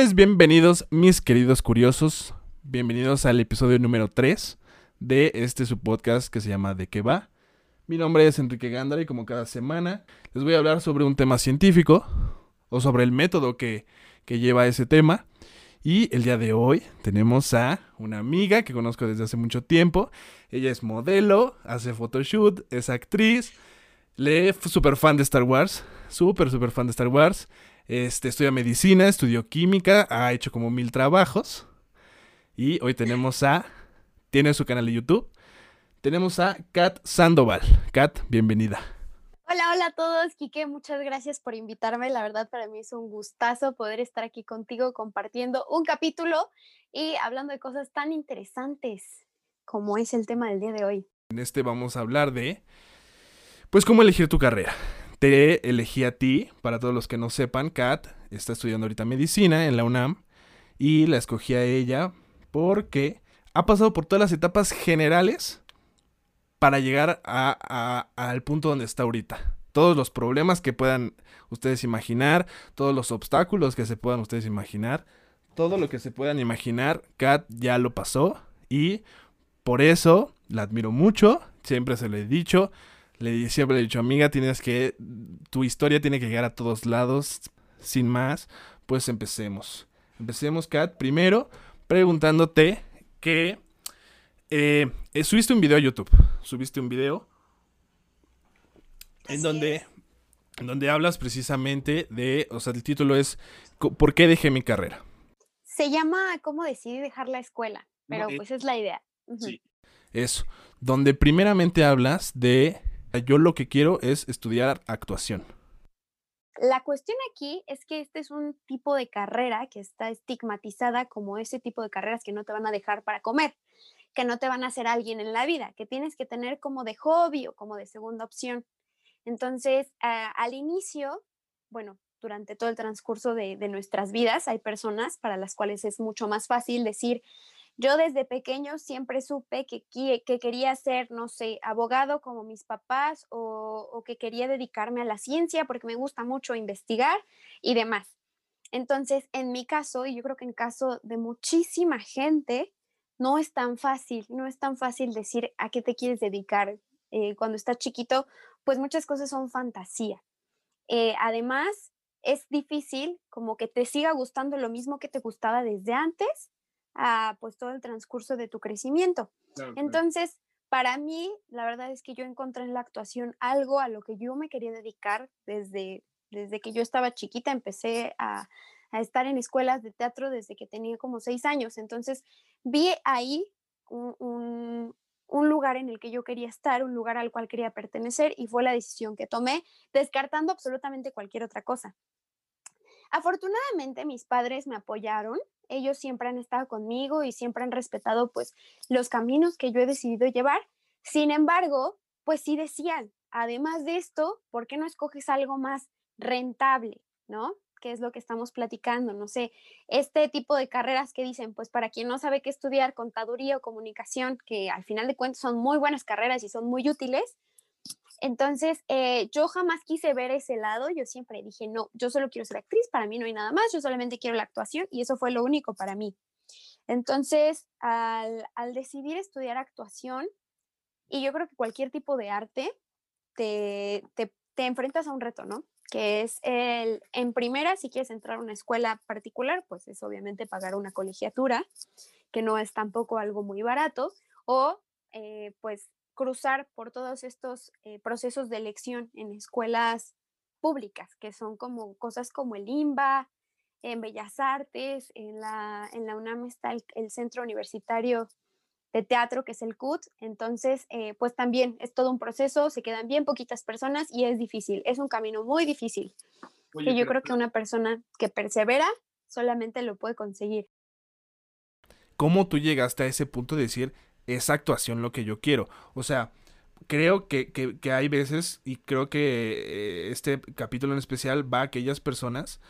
Pues bienvenidos mis queridos curiosos, bienvenidos al episodio número 3 de este su podcast que se llama ¿De qué va? Mi nombre es Enrique Gándara y como cada semana les voy a hablar sobre un tema científico o sobre el método que, que lleva ese tema. Y el día de hoy tenemos a una amiga que conozco desde hace mucho tiempo. Ella es modelo, hace photoshoot, es actriz, le súper fan de Star Wars, súper, súper fan de Star Wars. Este, estudia medicina, estudió química, ha hecho como mil trabajos. Y hoy tenemos a, tiene su canal de YouTube, tenemos a Kat Sandoval. Kat, bienvenida. Hola, hola a todos, Quique, muchas gracias por invitarme. La verdad para mí es un gustazo poder estar aquí contigo compartiendo un capítulo y hablando de cosas tan interesantes como es el tema del día de hoy. En este vamos a hablar de, pues, cómo elegir tu carrera. Te elegí a ti, para todos los que no sepan, Kat está estudiando ahorita medicina en la UNAM y la escogí a ella porque ha pasado por todas las etapas generales para llegar al punto donde está ahorita. Todos los problemas que puedan ustedes imaginar, todos los obstáculos que se puedan ustedes imaginar, todo lo que se puedan imaginar, Kat ya lo pasó y por eso la admiro mucho, siempre se lo he dicho, le siempre le he dicho, amiga, tienes que, tu historia tiene que llegar a todos lados, sin más, pues empecemos. Empecemos, Kat, primero preguntándote que eh, eh, subiste un video a YouTube. Subiste un video en donde, en donde hablas precisamente de, o sea, el título es ¿Por qué dejé mi carrera? Se llama ¿Cómo decidí dejar la escuela? Pero pues es la idea. Sí. Eso. Donde primeramente hablas de yo lo que quiero es estudiar actuación. La cuestión aquí es que este es un tipo de carrera que está estigmatizada como ese tipo de carreras que no te van a dejar para comer que no te van a hacer alguien en la vida, que tienes que tener como de hobby o como de segunda opción. Entonces, al inicio, bueno, durante todo el transcurso de, nuestras vidas, hay personas para las cuales es mucho más fácil decir, yo desde pequeño siempre supe que, que, quería ser, no sé, abogado como mis papás o, que quería dedicarme a la ciencia porque me gusta mucho investigar y demás. Entonces, en mi caso, y yo creo que en caso de muchísima gente, no es tan fácil, no es tan fácil decir a qué te quieres dedicar. Eh, cuando estás chiquito, pues muchas cosas son fantasía. Eh, además, es difícil como que te siga gustando lo mismo que te gustaba desde antes, a, pues todo el transcurso de tu crecimiento. Entonces, para mí, la verdad es que yo encontré en la actuación algo a lo que yo me quería dedicar desde, desde que yo estaba chiquita, empecé a, a estar en escuelas de teatro desde que tenía como seis años. Entonces vi ahí un, lugar en el que yo quería estar, un lugar al cual quería pertenecer y fue la decisión que tomé, descartando absolutamente cualquier otra cosa. Afortunadamente mis padres me apoyaron, ellos siempre han estado conmigo y siempre han respetado pues los caminos que yo he decidido llevar. Sin embargo, pues sí decían, además de esto, ¿por qué no escoges algo más rentable, no? que es lo que estamos platicando, no sé, este tipo de carreras que dicen, pues para quien no sabe qué estudiar, contaduría o comunicación, que al final de cuentas son muy buenas carreras y son muy útiles. Entonces, eh, yo jamás quise ver ese lado, yo siempre dije, no, yo solo quiero ser actriz, para mí no hay nada más, yo solamente quiero la actuación y eso fue lo único para mí. Entonces, al, al decidir estudiar actuación, y yo creo que cualquier tipo de arte, te, te, te enfrentas a un reto, ¿no? que es el, en primera, si quieres entrar a una escuela particular, pues es obviamente pagar una colegiatura, que no es tampoco algo muy barato, o eh, pues cruzar por todos estos eh, procesos de elección en escuelas públicas, que son como cosas como el IMBA, en Bellas Artes, en la, en la UNAM está el Centro Universitario de teatro, que es el CUT. Entonces, eh, pues también es todo un proceso, se quedan bien poquitas personas y es difícil, es un camino muy difícil. que yo creo que una persona que persevera solamente lo puede conseguir. ¿Cómo tú llegaste a ese punto de decir, esa actuación lo que yo quiero? O sea, creo que, que, hay veces, y creo que eh, este capítulo en especial va a aquellas personas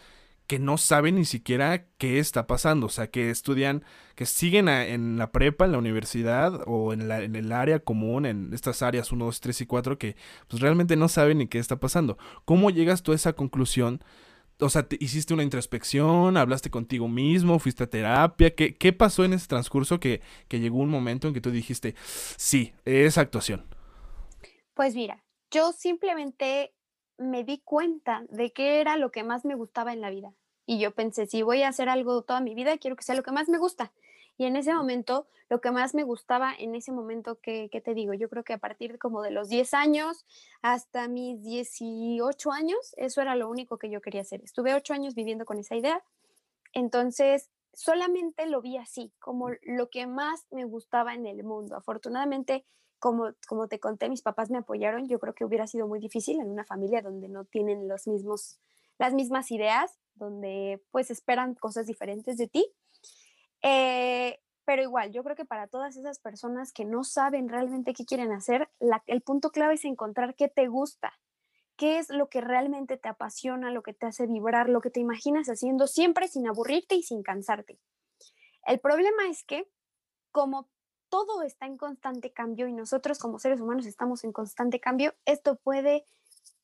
que no saben ni siquiera qué está pasando, o sea, que estudian, que siguen en la prepa, en la universidad o en, la, el área común, en estas áreas 1, 2, 3 y 4, que pues realmente no saben ni qué está pasando. ¿Cómo llegas tú a esa conclusión o sea, te, hiciste una introspección, hablaste contigo mismo, fuiste a terapia. ¿Qué, qué pasó en ese transcurso que, que llegó un momento en que tú dijiste, sí, es actuación? Pues mira, yo simplemente me di cuenta de qué era lo que más me gustaba en la vida. Y yo pensé, si voy a hacer algo toda mi vida, quiero que sea lo que más me gusta. Y en ese momento, lo que más me gustaba en ese momento, que, te digo? Yo creo que a partir como de los 10 años hasta mis 18 años, eso era lo único que yo quería hacer. Estuve 8 años viviendo con esa idea. Entonces, solamente lo vi así, como lo que más me gustaba en el mundo. Afortunadamente, como, como te conté, mis papás me apoyaron. Yo creo que hubiera sido muy difícil en una familia donde no tienen los mismos, las mismas ideas, donde pues esperan cosas diferentes de ti. Eh, pero igual, yo creo que para todas esas personas que no saben realmente qué quieren hacer, el punto clave es encontrar qué te gusta, qué es lo que realmente te apasiona, lo que te hace vibrar, lo que te imaginas haciendo siempre sin aburrirte y sin cansarte. El problema es que como todo está en constante cambio y nosotros como seres humanos estamos en constante cambio, esto puede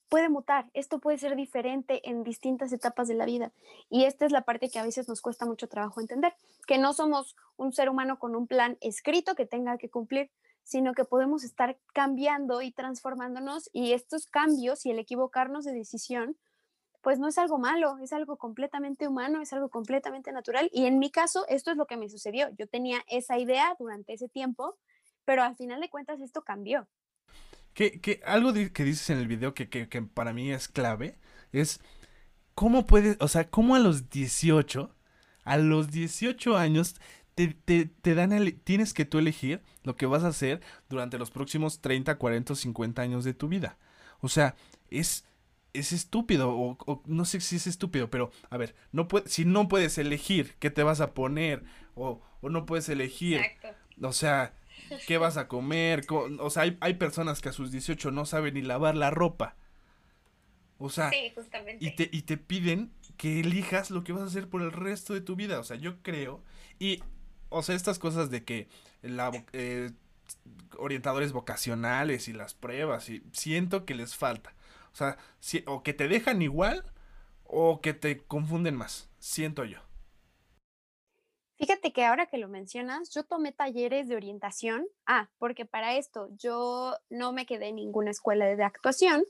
puede mutar, esto puede ser diferente en distintas etapas de la vida. Y esta es la parte que a veces nos cuesta mucho trabajo entender, que no somos un ser humano con un plan escrito que tenga que cumplir, sino que podemos estar cambiando y transformándonos y estos cambios y el equivocarnos de decisión, pues no es algo malo, es algo completamente humano, es algo completamente natural. Y en mi caso, esto es lo que me sucedió. Yo tenía esa idea durante ese tiempo, pero al final de cuentas esto cambió. Que, algo que dices en el video que, para mí es clave es cómo puedes, o sea, cómo a los 18, a los 18 años te, te, dan el, tienes que tú elegir lo que vas a hacer durante los próximos 30, 40 o 50 años de tu vida. O sea, es, es estúpido, o, no sé si es estúpido, pero a ver, no si no puedes elegir qué te vas a poner, o, o no puedes elegir, o sea, qué vas a comer. O sea, hay, personas que a sus 18 no saben ni lavar la ropa. O sea, Y, te, y te piden que elijas lo que vas a hacer por el resto de tu vida. O sea, yo creo. Y, o sea, estas cosas de que la, eh, orientadores vocacionales y las pruebas, y siento que les falta. O sea, o que te dejan igual o que te confunden más. Siento yo. Fíjate que ahora que lo mencionas, yo tomé talleres de orientación. Ah, porque para esto yo no me quedé en ninguna escuela de actuación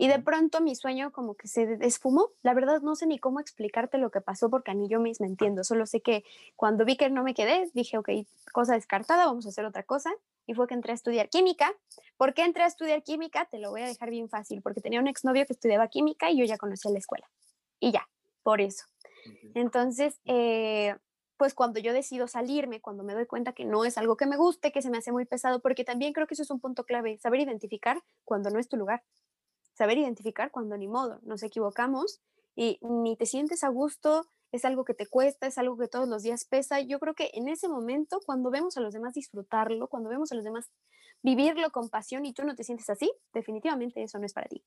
y de pronto mi sueño como que se desfumó. La verdad no sé ni cómo explicarte lo que pasó porque a mí yo misma entiendo. Solo sé que cuando vi que no me quedé, dije, ok, cosa descartada, vamos a hacer otra cosa. Y fue que entré a estudiar química. ¿Por qué entré a estudiar química? Te lo voy a dejar bien fácil, porque tenía un exnovio que estudiaba química y yo ya conocía la escuela. Y ya, por eso. Entonces, eh, pues cuando yo decido salirme, cuando me doy cuenta que no es algo que me guste, que se me hace muy pesado, porque también creo que eso es un punto clave, saber identificar cuando no es tu lugar, saber identificar cuando ni modo, nos equivocamos y ni te sientes a gusto, es algo que te cuesta, es algo que todos los días pesa. Yo creo que en ese momento, cuando vemos a los demás disfrutarlo, cuando vemos a los demás vivirlo con pasión y tú no te sientes así, definitivamente eso no es para ti.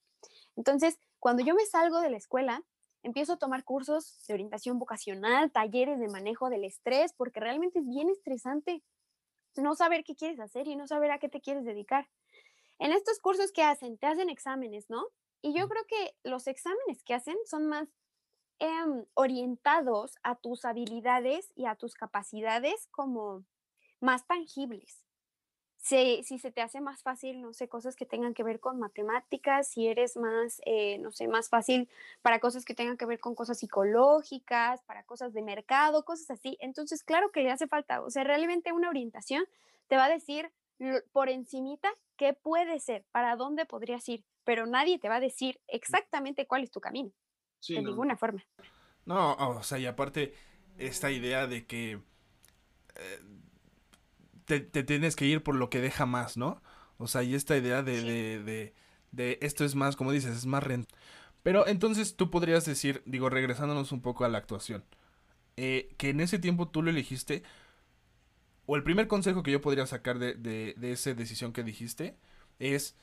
Entonces, cuando yo me salgo de la escuela, empiezo a tomar cursos de orientación vocacional, talleres de manejo del estrés, porque realmente es bien estresante no saber qué quieres hacer y no saber a qué te quieres dedicar. En estos cursos que hacen, te hacen exámenes, ¿no? Y yo creo que los exámenes que hacen son más em, orientados a tus habilidades y a tus capacidades como más tangibles si, si, se te hace más fácil, no sé, cosas que tengan que ver con matemáticas, si eres más, eh, no sé, más fácil para cosas que tengan que ver con cosas psicológicas, para cosas de mercado, cosas así. Entonces, claro que le hace falta, o sea, realmente una orientación te va a decir por encimita qué puede ser, para dónde podrías ir, pero nadie te va a decir exactamente cuál es tu camino, de ninguna forma. No, o sea, y aparte, esta idea de que... Eh, te, tienes que ir por lo que deja más, ¿no? O sea, y esta idea de, de, de, esto es más, como dices, es más rentable. Pero entonces tú podrías decir, digo, regresándonos un poco a la actuación, eh, que en ese tiempo tú lo elegiste, o el primer consejo que yo podría sacar de, de, de esa decisión que dijiste es,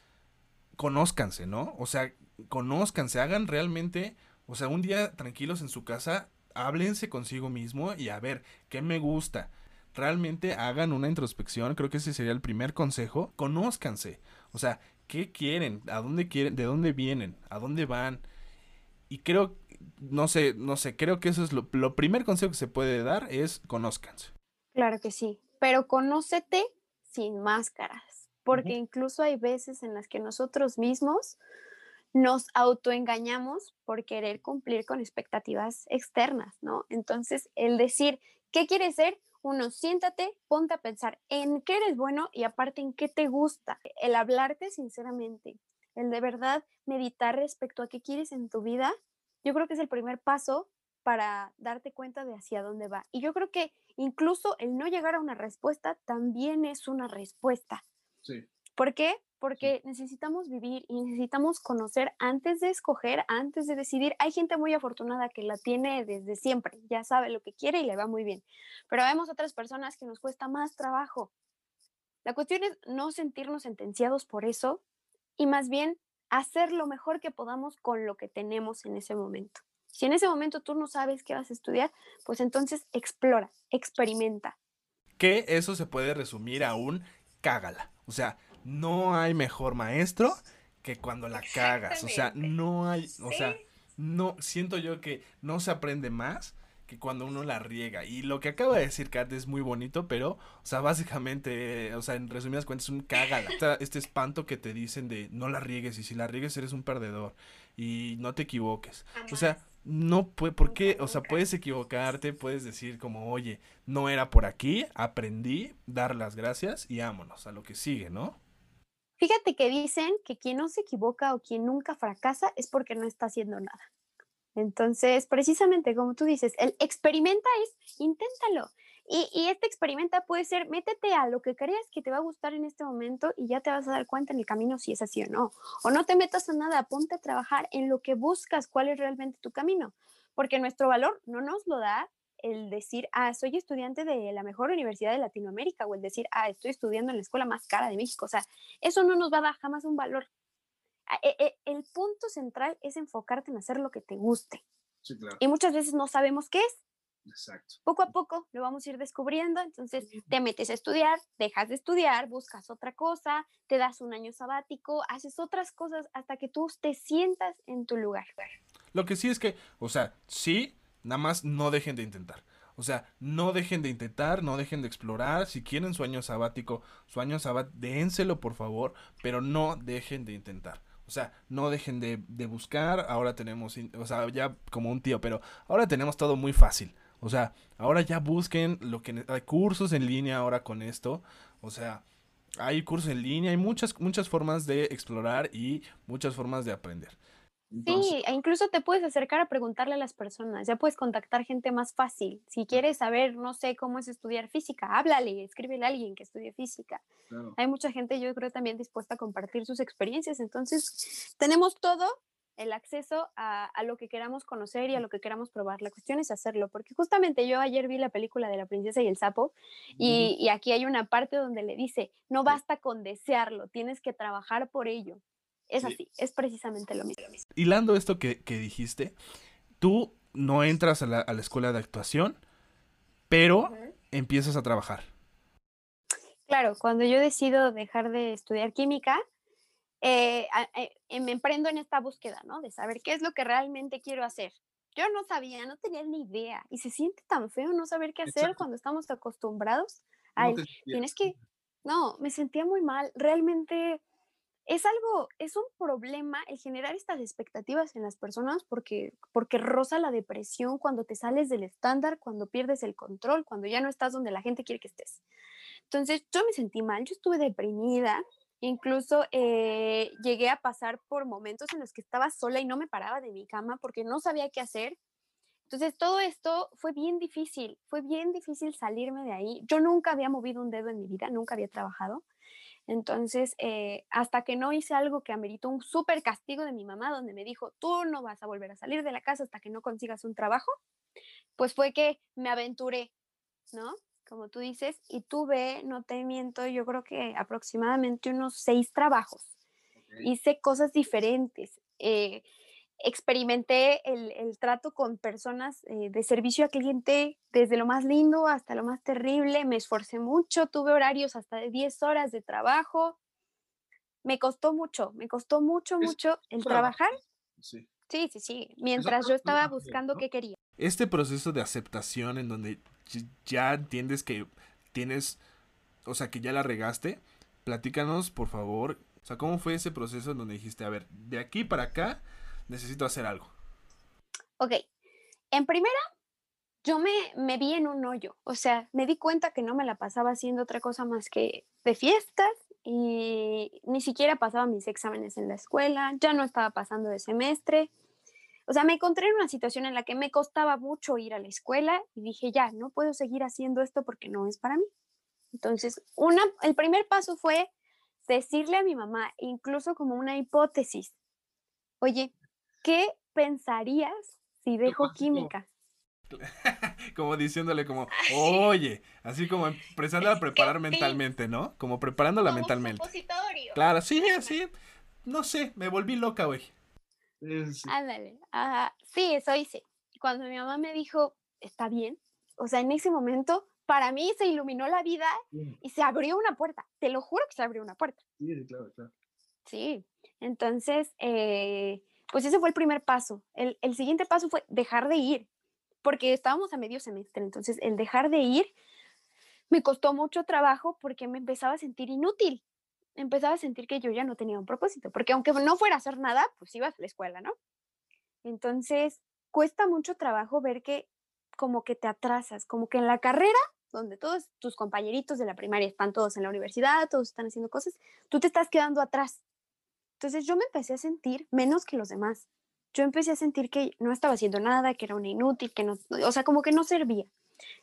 conózcanse, ¿no? O sea, conózcanse, hagan realmente, o sea, un día tranquilos en su casa, háblense consigo mismo y a ver, ¿qué me gusta? Realmente hagan una introspección, creo que ese sería el primer consejo, conózcanse, o sea, ¿qué quieren? ¿A dónde quieren? ¿De dónde vienen? ¿A dónde van? Y creo, no sé, no sé, creo que eso es lo, lo primer consejo que se puede dar es conózcanse. Claro que sí, pero conócete sin máscaras, porque incluso hay veces en las que nosotros mismos nos autoengañamos por querer cumplir con expectativas externas, ¿no? Entonces, el decir, ¿qué quieres ser? Uno, siéntate, ponte a pensar en qué eres bueno y aparte en qué te gusta. El hablarte sinceramente, el de verdad meditar respecto a qué quieres en tu vida, yo creo que es el primer paso para darte cuenta de hacia dónde va. Y yo creo que incluso el no llegar a una respuesta también es una respuesta. Sí. ¿Por qué? Porque necesitamos vivir y necesitamos conocer antes de escoger, antes de decidir. Hay gente muy afortunada que la tiene desde siempre, ya sabe lo que quiere y le va muy bien. Pero vemos otras personas que nos cuesta más trabajo. La cuestión es no sentirnos sentenciados por eso y más bien hacer lo mejor que podamos con lo que tenemos en ese momento. Si en ese momento tú no sabes qué vas a estudiar, pues entonces explora, experimenta. Que eso se puede resumir a un cágala. O sea, no hay mejor maestro que cuando la cagas. O sea, no hay, o sea, no, siento yo que no se aprende más que cuando uno la riega. Y lo que acaba de decir Kat es muy bonito, pero, o sea, básicamente, o sea, en resumidas cuentas, es un cágala. Este espanto que te dicen de no la riegues y si la riegues eres un perdedor y no te equivoques. O sea, no puede, ¿por qué? O sea, puedes equivocarte, puedes decir como, oye, no era por aquí, aprendí, dar las gracias y vámonos a lo que sigue, ¿no? Fíjate que dicen que quien no se equivoca o quien nunca fracasa es porque no está haciendo nada. Entonces, precisamente como tú dices, el experimenta es inténtalo. Y, y, este experimenta puede ser, métete a lo que creas que te va a gustar en este momento y ya te vas a dar cuenta en el camino si es así o no. O no te metas a nada, ponte a trabajar en lo que buscas, cuál es realmente tu camino. Porque nuestro valor no nos lo da el decir, ah, soy estudiante de la mejor universidad de Latinoamérica o el decir, ah, estoy estudiando en la escuela más cara de México. O sea, eso no nos va a dar jamás un valor. E, e, el punto central es enfocarte en hacer lo que te guste. Sí, claro. Y muchas veces no sabemos qué es. Exacto. Poco a poco lo vamos a ir descubriendo, entonces te metes a estudiar, dejas de estudiar, buscas otra cosa, te das un año sabático, haces otras cosas hasta que tú te sientas en tu lugar. Lo que sí es que, o sea, sí, Nada más no dejen de intentar. O sea, no dejen de intentar, no dejen de explorar. Si quieren su año sabático, su año sabático, dénselo por favor, pero no dejen de intentar. O sea, no dejen de, de, buscar. Ahora tenemos, o sea, ya como un tío, pero ahora tenemos todo muy fácil. O sea, ahora ya busquen lo que hay cursos en línea ahora con esto. O sea, hay cursos en línea, hay muchas, muchas formas de explorar y muchas formas de aprender sí, e incluso te puedes acercar a preguntarle a las personas, ya puedes contactar gente más fácil. Si quieres saber, no sé cómo es estudiar física, háblale, escríbele a alguien que estudie física. Hay mucha gente, yo creo, también dispuesta a compartir sus experiencias. Entonces, tenemos todo el acceso a, lo que queramos conocer y a lo que queramos probar. La cuestión es hacerlo, porque justamente yo ayer vi la película de la princesa y el sapo y, y aquí hay una parte donde le dice, no basta con desearlo, tienes que trabajar por ello. Es así, es precisamente lo mismo. Hilando esto que, dijiste, tú no entras a la, escuela de actuación, pero empiezas a trabajar. Claro, cuando yo decido dejar de estudiar química, eh, eh, me emprendo en esta búsqueda, ¿no? De saber qué es lo que realmente quiero hacer. Yo no sabía, no tenía ni idea. Y se siente tan feo no saber qué hacer cuando estamos acostumbrados a Tienes que... No, me sentía muy mal. Realmente es algo, es un problema el generar estas expectativas en las personas porque, porque roza la depresión cuando te sales del estándar, cuando pierdes el control, cuando ya no estás donde la gente quiere que estés. Entonces yo me sentí mal, yo estuve deprimida, incluso eh, llegué a pasar por momentos en los que estaba sola y no me paraba de mi cama porque no sabía qué hacer. Entonces todo esto fue bien difícil, fue bien difícil salirme de ahí. Yo nunca había movido un dedo en mi vida, nunca había trabajado. Entonces, eh, hasta que no hice algo que ameritó un súper castigo de mi mamá, donde me dijo, tú no vas a volver a salir de la casa hasta que no consigas un trabajo, pues fue que me aventuré, ¿no? Como tú dices, y tuve, no te miento, yo creo que aproximadamente unos seis trabajos. Hice cosas diferentes. Eh, experimenté el, trato con personas eh, de servicio a cliente desde lo más lindo hasta lo más terrible. Me esforcé mucho, tuve horarios hasta de 10 horas de trabajo. Me costó mucho, me costó mucho, mucho el trabajar. Sí, sí, sí. Mientras yo estaba buscando qué quería. Este proceso de aceptación en donde ya entiendes que tienes, o sea, que ya la regaste, platícanos, por favor. O sea, ¿cómo fue ese proceso en donde dijiste, a ver, de aquí para acá necesito hacer algo? Ok. En primera, yo me, me vi en un hoyo. O sea, me di cuenta que no me la pasaba haciendo otra cosa más que de fiestas y ni siquiera pasaba mis exámenes en la escuela, ya no estaba pasando de semestre. O sea, me encontré en una situación en la que me costaba mucho ir a la escuela y dije, ya, no puedo seguir haciendo esto porque no es para mí. Entonces, una, el primer paso fue decirle a mi mamá, incluso como una hipótesis, oye, ¿qué pensarías si dejo química? como diciéndole como, oye, así como empezando a preparar mentalmente, ¿no? Como preparándola mentalmente. Claro, sí, sí. No sé, me volví loca, güey. Ándale, sí, eso hice. Cuando mi mamá me dijo, está bien, o sea, en ese momento, para mí se iluminó la vida y se abrió una puerta. Te lo juro que se abrió una puerta. Sí, claro, claro. Sí, entonces, eh, pues ese fue el primer paso. El, siguiente paso fue dejar de ir porque estábamos a medio semestre, entonces el dejar de ir me costó mucho trabajo porque me empezaba a sentir inútil, empezaba a sentir que yo ya no tenía un propósito, porque aunque no fuera a hacer nada, pues ibas a la escuela, ¿no? Entonces, cuesta mucho trabajo ver que como que te atrasas, como que en la carrera, donde todos tus compañeritos de la primaria están todos en la universidad, todos están haciendo cosas, tú te estás quedando atrás. Entonces yo me empecé a sentir menos que los demás yo empecé a sentir que no estaba haciendo nada, que era una inútil, que no, o sea, como que no servía.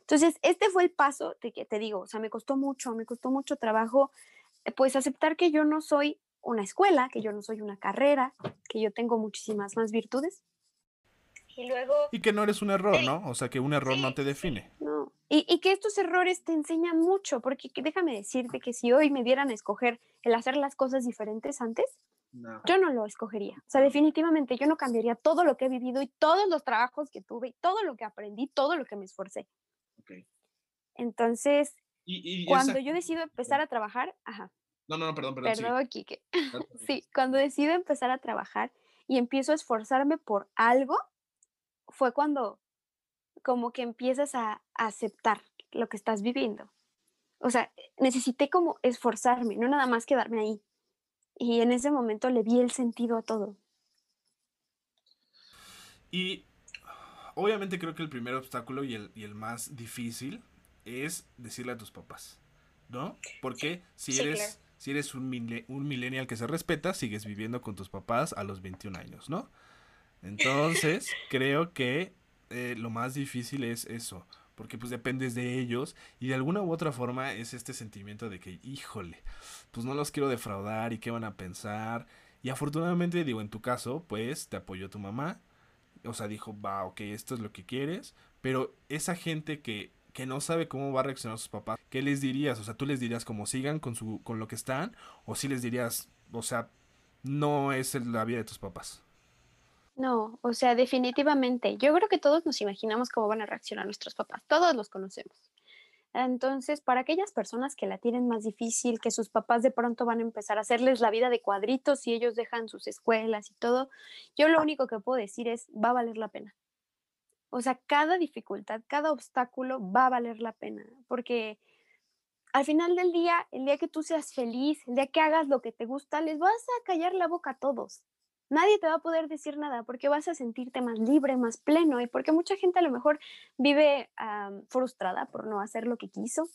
Entonces, este fue el paso de que te digo, o sea, me costó mucho, me costó mucho trabajo, eh, pues aceptar que yo no soy una escuela, que yo no soy una carrera, que yo tengo muchísimas más virtudes. Y luego... Y que no eres un error, ¿no? O sea, que un error no te define. No. Y, y, que estos errores te enseñan mucho, porque déjame decirte que si hoy me dieran a escoger el hacer las cosas diferentes antes, yo no lo escogería. O sea, definitivamente yo no cambiaría todo lo que he vivido y todos los trabajos que tuve y todo lo que aprendí, todo lo que me esforcé. Entonces, cuando yo decido empezar a trabajar, ajá. No, no, no, perdón, perdón. Perdón, Kike. sí, cuando decido empezar a trabajar y empiezo a esforzarme por algo, fue cuando como que empiezas a aceptar lo que estás viviendo. O sea, necesité como esforzarme, no nada más quedarme ahí. Y en ese momento le vi el sentido a todo. Y obviamente creo que el primer obstáculo y el, y el más difícil es decirle a tus papás, ¿no? Porque si eres, si eres un, un millennial que se respeta, sigues viviendo con tus papás a los 21 años, ¿no? Entonces, creo que eh, lo más difícil es eso, porque pues dependes de ellos y de alguna u otra forma es este sentimiento de que, híjole, pues no los quiero defraudar y qué van a pensar. Y afortunadamente, digo, en tu caso, pues te apoyó tu mamá, o sea, dijo, va, ok, esto es lo que quieres, pero esa gente que, que no sabe cómo va a reaccionar sus papás, ¿qué les dirías? O sea, tú les dirías como sigan con, su, con lo que están, o si les dirías, o sea, no es la vida de tus papás. No, o sea, definitivamente. Yo creo que todos nos imaginamos cómo van a reaccionar nuestros papás. Todos los conocemos. Entonces, para aquellas personas que la tienen más difícil, que sus papás de pronto van a empezar a hacerles la vida de cuadritos y ellos dejan sus escuelas y todo, yo lo único que puedo decir es, va a valer la pena. O sea, cada dificultad, cada obstáculo va a valer la pena, porque al final del día, el día que tú seas feliz, el día que hagas lo que te gusta, les vas a callar la boca a todos nadie te va a poder decir nada porque vas a sentirte más libre, más pleno y porque mucha gente a lo mejor vive frustrada por no hacer lo que quiso.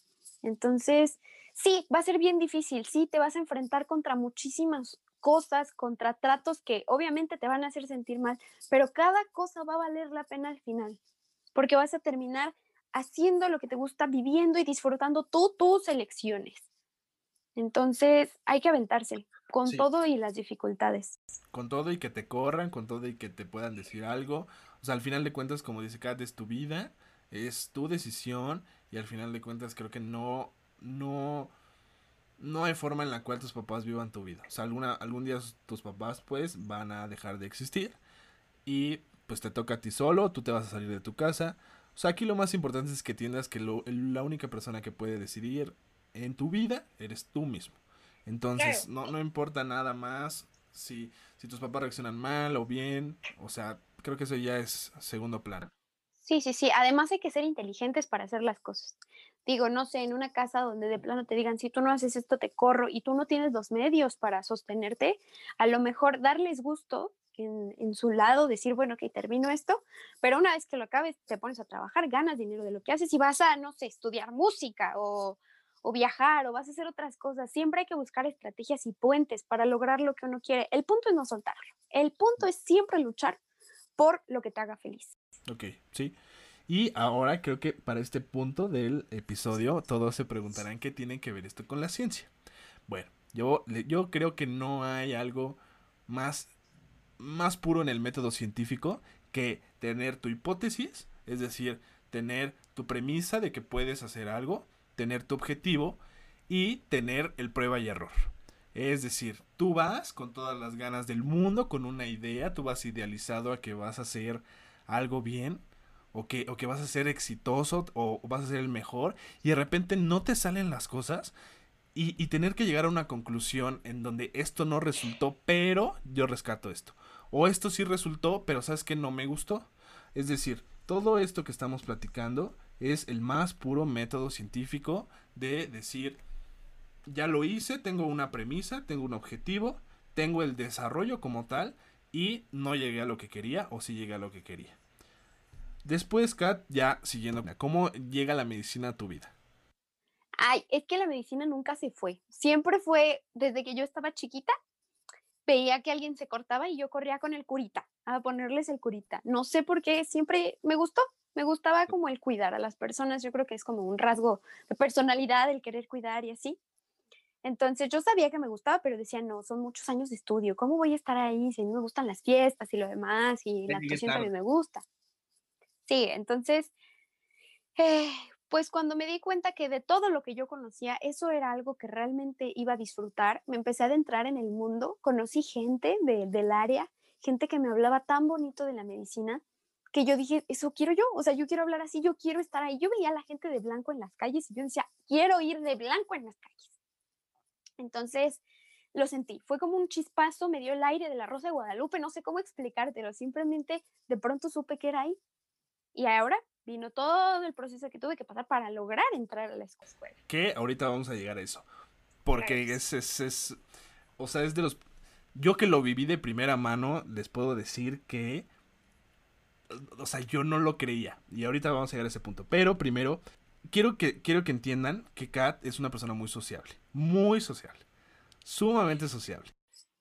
Entonces, sí, va a ser bien difícil, sí, te vas a enfrentar contra muchísimas cosas, contra tratos que obviamente te van a hacer sentir mal, pero cada cosa va a valer la pena al final, porque vas a terminar haciendo lo que te gusta, viviendo y disfrutando tú tus elecciones. Entonces, hay que aventarse con todo y las dificultades. Con todo y que te corran, con todo y que te puedan decir algo. O sea, al final de cuentas, como dice Kat, es tu vida, es tu decisión y al final de cuentas creo que no, no, no hay forma en la cual tus papás vivan tu vida. O sea, alguna, algún día tus papás pues van a dejar de existir y pues te toca a ti solo, tú te vas a salir de tu casa. O sea, aquí lo más importante es que entiendas que la única persona que puede decidir en tu vida eres tú mismo. Entonces, no, no importa nada más si, si tus papás reaccionan mal o bien, o sea, creo que eso ya es segundo plano. Sí, sí, sí. Además hay que ser inteligentes para hacer las cosas. Digo, no sé, en una casa donde de plano te digan, si tú no haces esto, te corro y tú no tienes los medios para sostenerte, a lo mejor darles gusto en, en, su lado, decir, bueno, que termino esto, pero una vez que lo acabes, te pones a trabajar, ganas dinero de lo que haces y vas a, no sé, estudiar música o, o viajar o vas a hacer otras cosas. Siempre hay que buscar estrategias y puentes para lograr lo que uno quiere. El punto es no soltarlo. El punto es siempre luchar por lo que te haga feliz. Ok, sí. Y ahora creo que para este punto del episodio todos se preguntarán qué tiene que ver esto con la ciencia. Bueno, yo, yo creo que no hay algo más, más puro en el método científico que tener tu hipótesis, es decir, tener tu premisa de que puedes hacer algo, tener tu objetivo y tener el prueba y error. Es decir, tú vas con todas las ganas del mundo, con una idea, tú vas idealizado a que vas a hacer algo bien o que, o que vas a ser exitoso o, vas a ser el mejor y de repente no te salen las cosas y, y, tener que llegar a una conclusión en donde esto no resultó, pero yo rescato esto. O esto sí resultó, pero sabes que no me gustó. Es decir, todo esto que estamos platicando es el más puro método científico de decir, ya lo hice, tengo una premisa, tengo un objetivo, tengo el desarrollo como tal y no llegué a lo que quería o sí llegué a lo que quería. Después, Kat, ya siguiendo, ¿cómo llega la medicina a tu vida? Ay, es que la medicina nunca se fue. Siempre fue, desde que yo estaba chiquita, veía que alguien se cortaba y yo corría con el curita, a ponerles el curita. No sé por qué, siempre me gustó. Me gustaba como el cuidar a las personas. Yo creo que es como un rasgo de personalidad el querer cuidar y así. Entonces yo sabía que me gustaba, pero decía, no, son muchos años de estudio. ¿Cómo voy a estar ahí si a mí me gustan las fiestas y lo demás? Y la actuación también me gusta. Sí, entonces, eh, pues cuando me di cuenta que de todo lo que yo conocía, eso era algo que realmente iba a disfrutar, me empecé a adentrar en el mundo, conocí gente de, del área, gente que me hablaba tan bonito de la medicina, que yo dije, eso quiero yo, o sea, yo quiero hablar así, yo quiero estar ahí. Yo veía a la gente de blanco en las calles y yo decía, quiero ir de blanco en las calles. Entonces, lo sentí, fue como un chispazo, me dio el aire de la Rosa de Guadalupe, no sé cómo explicártelo, simplemente de pronto supe que era ahí y ahora vino todo el proceso que tuve que pasar para lograr entrar a la escuela. Que ahorita vamos a llegar a eso. Porque es, es, es, o sea, es de los... Yo que lo viví de primera mano, les puedo decir que... O sea, yo no lo creía. Y ahorita vamos a llegar a ese punto. Pero primero, quiero que, quiero que entiendan que Kat es una persona muy sociable. Muy sociable. Sumamente sociable.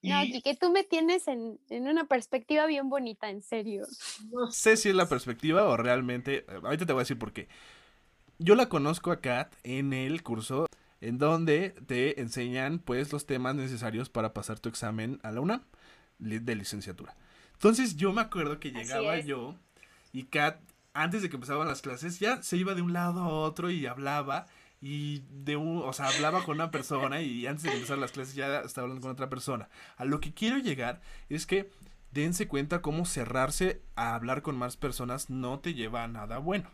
No, y que tú me tienes en, en, una perspectiva bien bonita, en serio. No sé si es la perspectiva o realmente. Ahorita te voy a decir por qué. Yo la conozco a Kat en el curso en donde te enseñan pues los temas necesarios para pasar tu examen a la UNAM de licenciatura. Entonces yo me acuerdo que llegaba yo y Kat, antes de que empezaban las clases, ya se iba de un lado a otro y hablaba y de un, o sea, hablaba con una persona y antes de empezar las clases ya estaba hablando con otra persona. A lo que quiero llegar es que dense cuenta cómo cerrarse a hablar con más personas no te lleva a nada bueno.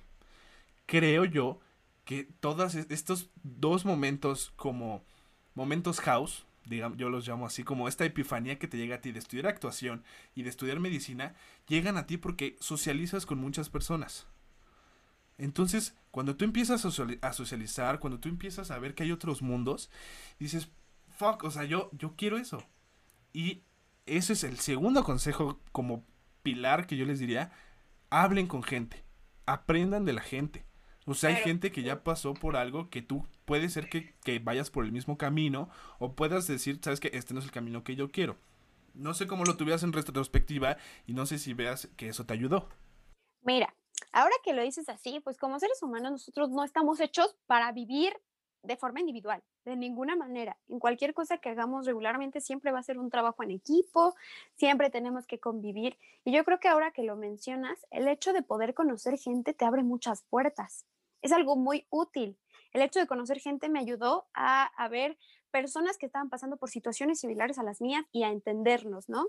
Creo yo que todos estos dos momentos como momentos house, yo los llamo así, como esta epifanía que te llega a ti de estudiar actuación y de estudiar medicina, llegan a ti porque socializas con muchas personas. Entonces, cuando tú empiezas a socializar, cuando tú empiezas a ver que hay otros mundos, dices, fuck, o sea, yo, yo quiero eso. Y ese es el segundo consejo como pilar que yo les diría, hablen con gente, aprendan de la gente. O sea, hay gente que ya pasó por algo que tú puede ser que, que vayas por el mismo camino o puedas decir, sabes que este no es el camino que yo quiero. No sé cómo lo tuvieras en retrospectiva y no sé si veas que eso te ayudó. Mira, Ahora que lo dices así, pues como seres humanos nosotros no estamos hechos para vivir de forma individual, de ninguna manera. En cualquier cosa que hagamos regularmente siempre va a ser un trabajo en equipo, siempre tenemos que convivir. Y yo creo que ahora que lo mencionas, el hecho de poder conocer gente te abre muchas puertas. Es algo muy útil. El hecho de conocer gente me ayudó a, a ver personas que estaban pasando por situaciones similares a las mías y a entendernos, ¿no?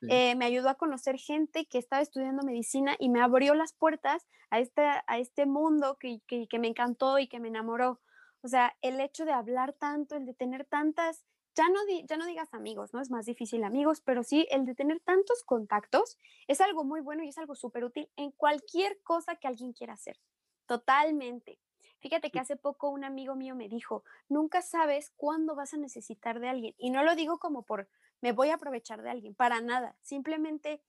Sí. Eh, me ayudó a conocer gente que estaba estudiando medicina y me abrió las puertas a este, a este mundo que, que, que me encantó y que me enamoró. O sea, el hecho de hablar tanto, el de tener tantas ya no, ya no digas amigos, ¿no? Es más difícil amigos, pero sí el de tener tantos contactos es algo muy bueno y es algo súper útil en cualquier cosa que alguien quiera hacer. Totalmente. Fíjate que hace poco un amigo mío me dijo, nunca sabes cuándo vas a necesitar de alguien. Y no lo digo como por, me voy a aprovechar de alguien, para nada. Simplemente,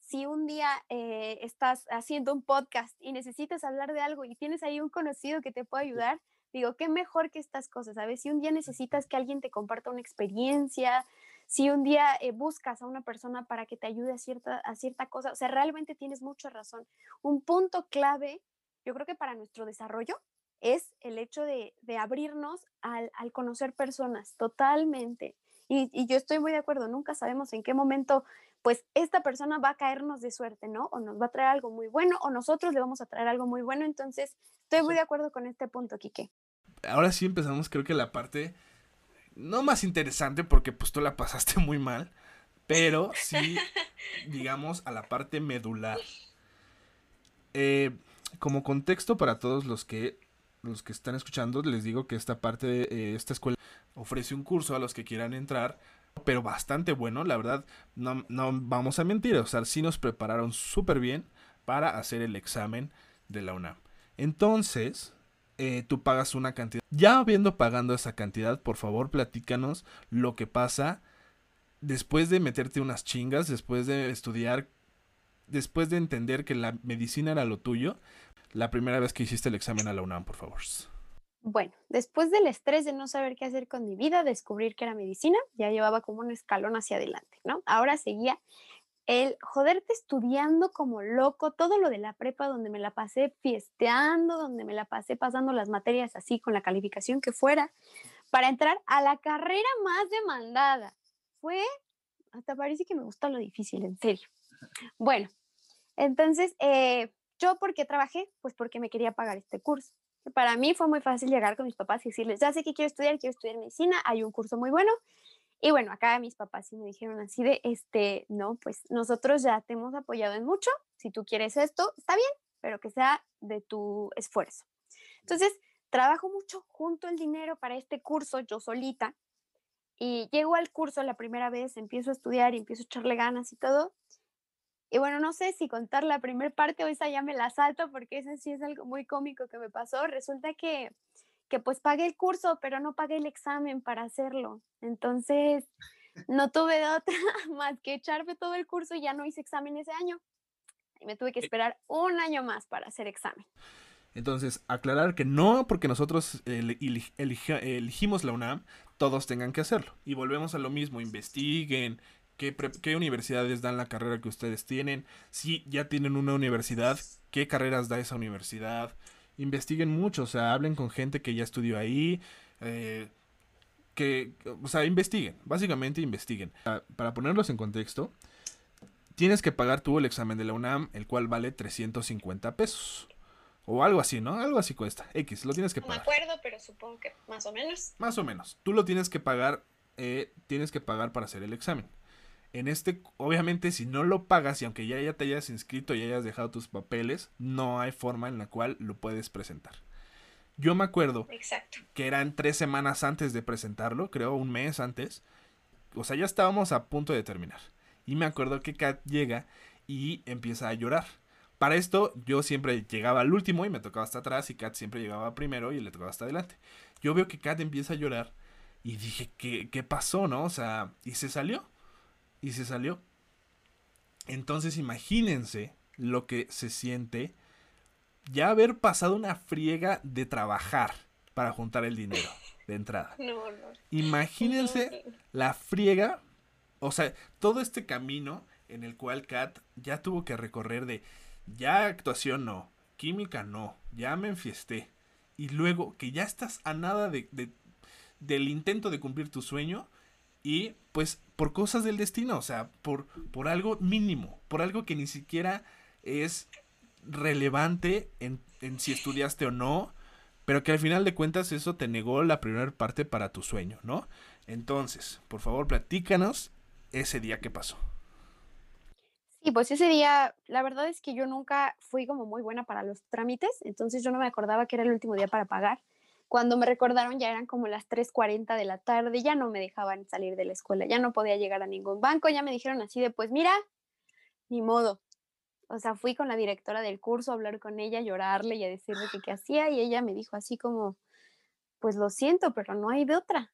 si un día eh, estás haciendo un podcast y necesitas hablar de algo y tienes ahí un conocido que te pueda ayudar, digo, qué mejor que estas cosas, ¿sabes? Si un día necesitas que alguien te comparta una experiencia, si un día eh, buscas a una persona para que te ayude a cierta, a cierta cosa, o sea, realmente tienes mucha razón. Un punto clave, yo creo que para nuestro desarrollo, es el hecho de, abrirnos al, conocer personas totalmente. Y, yo estoy muy de acuerdo, nunca sabemos en qué momento, pues esta persona va a caernos de suerte, ¿no? O nos va a traer algo muy bueno, o nosotros le vamos a traer algo muy bueno. Entonces, estoy muy de acuerdo con este punto, Quique. Ahora sí empezamos, creo que la parte, no más interesante, porque pues tú la pasaste muy mal, pero sí, digamos, a la parte medular. Eh, como contexto para todos los que los que están escuchando, les digo que esta parte de eh, esta escuela ofrece un curso a los que quieran entrar, pero bastante bueno, la verdad, no, no vamos a mentir, o sea, sí nos prepararon súper bien para hacer el examen de la UNAM. Entonces, eh, tú pagas una cantidad. Ya habiendo pagando esa cantidad, por favor, platícanos lo que pasa después de meterte unas chingas, después de estudiar, después de entender que la medicina era lo tuyo, la primera vez que hiciste el examen a la UNAM, por favor. Bueno, después del estrés de no saber qué hacer con mi vida, descubrir que era medicina, ya llevaba como un escalón hacia adelante, ¿no? Ahora seguía el joderte estudiando como loco, todo lo de la prepa donde me la pasé fiesteando, donde me la pasé pasando las materias así con la calificación que fuera, para entrar a la carrera más demandada. Fue, hasta parece que me gusta lo difícil, en serio. Bueno, entonces, eh, ¿Yo por qué trabajé? Pues porque me quería pagar este curso. Para mí fue muy fácil llegar con mis papás y decirles, ya sé que quiero estudiar, quiero estudiar medicina, hay un curso muy bueno. Y bueno, acá mis papás sí me dijeron así de, este, no, pues nosotros ya te hemos apoyado en mucho, si tú quieres esto, está bien, pero que sea de tu esfuerzo. Entonces, trabajo mucho junto el dinero para este curso yo solita y llego al curso la primera vez, empiezo a estudiar y empiezo a echarle ganas y todo. Y bueno, no sé si contar la primera parte o esa ya me la salto porque ese sí es algo muy cómico que me pasó. Resulta que, que pues pagué el curso, pero no pagué el examen para hacerlo. Entonces, no tuve otra más que echarme todo el curso y ya no hice examen ese año. Y me tuve que esperar un año más para hacer examen. Entonces, aclarar que no porque nosotros elegimos la UNAM, todos tengan que hacerlo. Y volvemos a lo mismo, investiguen, qué, universidades dan la carrera que ustedes tienen, si ya tienen una universidad, qué carreras da esa universidad. Investiguen mucho, o sea, hablen con gente que ya estudió ahí, eh, que, o sea, investiguen, básicamente investiguen. Para ponerlos en contexto, tienes que pagar tú el examen de la UNAM, el cual vale 350 pesos. O algo así, ¿no? Algo así cuesta. X, lo tienes que pagar. No me acuerdo, pero supongo que más o menos. Más o menos. Tú lo tienes que pagar, eh, tienes que pagar para hacer el examen. En este, obviamente, si no lo pagas y aunque ya, ya te hayas inscrito y hayas dejado tus papeles, no hay forma en la cual lo puedes presentar. Yo me acuerdo que eran tres semanas antes de presentarlo, creo un mes antes. O sea, ya estábamos a punto de terminar. Y me acuerdo que Kat llega y empieza a llorar. Para esto, yo siempre llegaba al último y me tocaba hasta atrás, y Kat siempre llegaba primero y le tocaba hasta adelante. Yo veo que Kat empieza a llorar y dije, ¿qué, qué pasó, no? O sea, y se salió y se salió. Entonces imagínense lo que se siente ya haber pasado una friega de trabajar para juntar el dinero de entrada. No, no. Imagínense la friega, o sea, todo este camino en el cual Kat ya tuvo que recorrer de ya actuación no, química no, ya me enfiesté. Y luego que ya estás a nada de, del intento de cumplir tu sueño, y pues por cosas del destino, o sea, por, por algo mínimo, por algo que ni siquiera es relevante en, en si estudiaste o no, pero que al final de cuentas eso te negó la primera parte para tu sueño, ¿no? Entonces, por favor, platícanos ese día que pasó. Sí, pues ese día, la verdad es que yo nunca fui como muy buena para los trámites, entonces yo no me acordaba que era el último día para pagar. Cuando me recordaron ya eran como las 3.40 de la tarde, ya no me dejaban salir de la escuela, ya no podía llegar a ningún banco, ya me dijeron así de, pues mira, ni modo. O sea, fui con la directora del curso a hablar con ella, a llorarle y a decirle qué hacía y ella me dijo así como, pues lo siento, pero no hay de otra.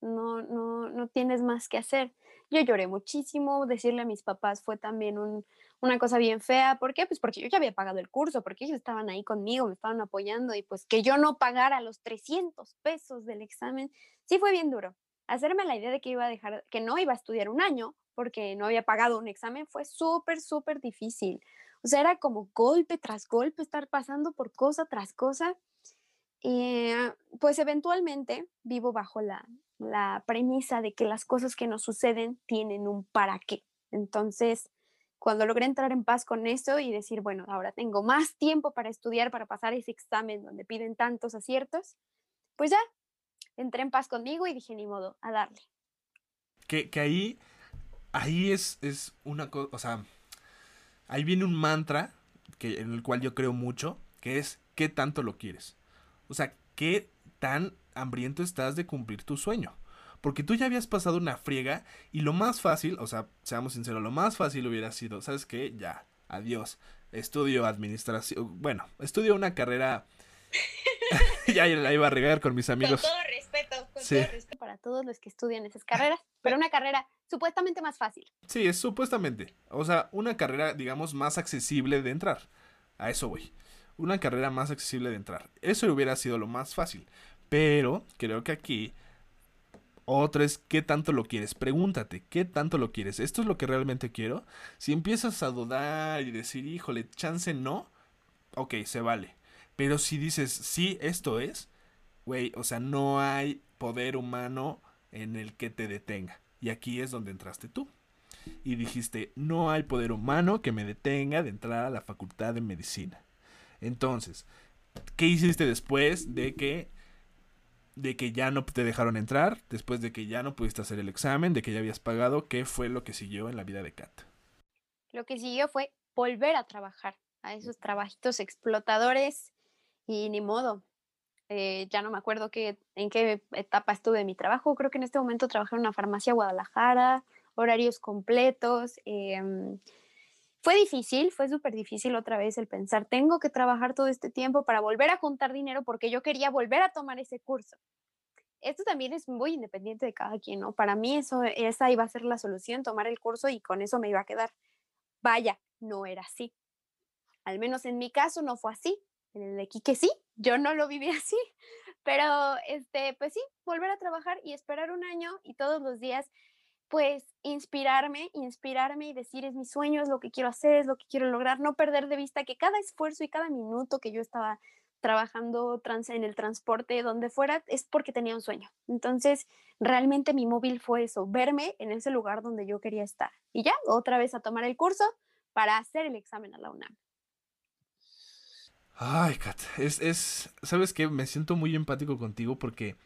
No, no, no tienes más que hacer. Yo lloré muchísimo, decirle a mis papás fue también un, una cosa bien fea. ¿Por qué? Pues porque yo ya había pagado el curso, porque ellos estaban ahí conmigo, me estaban apoyando y pues que yo no pagara los 300 pesos del examen, sí fue bien duro. Hacerme la idea de que iba a dejar, que no iba a estudiar un año porque no había pagado un examen fue súper, súper difícil. O sea, era como golpe tras golpe, estar pasando por cosa tras cosa. Y pues eventualmente vivo bajo la, la premisa de que las cosas que nos suceden tienen un para qué. Entonces, cuando logré entrar en paz con eso y decir, bueno, ahora tengo más tiempo para estudiar, para pasar ese examen donde piden tantos aciertos, pues ya, entré en paz conmigo y dije, ni modo, a darle. Que, que ahí, ahí es, es una cosa, o sea, ahí viene un mantra que, en el cual yo creo mucho, que es, ¿qué tanto lo quieres? O sea, ¿qué tan hambriento estás de cumplir tu sueño? Porque tú ya habías pasado una friega y lo más fácil, o sea, seamos sinceros, lo más fácil hubiera sido, ¿sabes qué? Ya, adiós. Estudio administración, bueno, estudio una carrera... ya la iba a regar con mis amigos. Con todo respeto, con todo respeto para todos los que estudian esas carreras, pero una carrera supuestamente más fácil. Sí, es supuestamente. O sea, una carrera, digamos, más accesible de entrar. A eso voy. Una carrera más accesible de entrar. Eso hubiera sido lo más fácil. Pero creo que aquí otra es qué tanto lo quieres. Pregúntate, ¿qué tanto lo quieres? ¿Esto es lo que realmente quiero? Si empiezas a dudar y decir, híjole, chance no, ok, se vale. Pero si dices, sí, esto es, güey, o sea, no hay poder humano en el que te detenga. Y aquí es donde entraste tú. Y dijiste, no hay poder humano que me detenga de entrar a la facultad de medicina. Entonces, ¿qué hiciste después de que de que ya no te dejaron entrar, después de que ya no pudiste hacer el examen, de que ya habías pagado, ¿qué fue lo que siguió en la vida de Kat? Lo que siguió fue volver a trabajar a esos trabajitos explotadores y ni modo. Eh, ya no me acuerdo qué, en qué etapa estuve en mi trabajo. Creo que en este momento trabajé en una farmacia Guadalajara, horarios completos. Em, fue difícil, fue súper difícil otra vez el pensar, tengo que trabajar todo este tiempo para volver a juntar dinero porque yo quería volver a tomar ese curso. Esto también es muy independiente de cada quien, ¿no? Para mí eso, esa iba a ser la solución, tomar el curso y con eso me iba a quedar. Vaya, no era así. Al menos en mi caso no fue así. En el de que sí, yo no lo viví así. Pero, este, pues sí, volver a trabajar y esperar un año y todos los días pues inspirarme, inspirarme y decir es mi sueño, es lo que quiero hacer, es lo que quiero lograr, no perder de vista que cada esfuerzo y cada minuto que yo estaba trabajando en el transporte, donde fuera, es porque tenía un sueño. Entonces, realmente mi móvil fue eso, verme en ese lugar donde yo quería estar. Y ya, otra vez a tomar el curso para hacer el examen a la UNAM. Ay, Kat, es, es, ¿sabes qué? Me siento muy empático contigo porque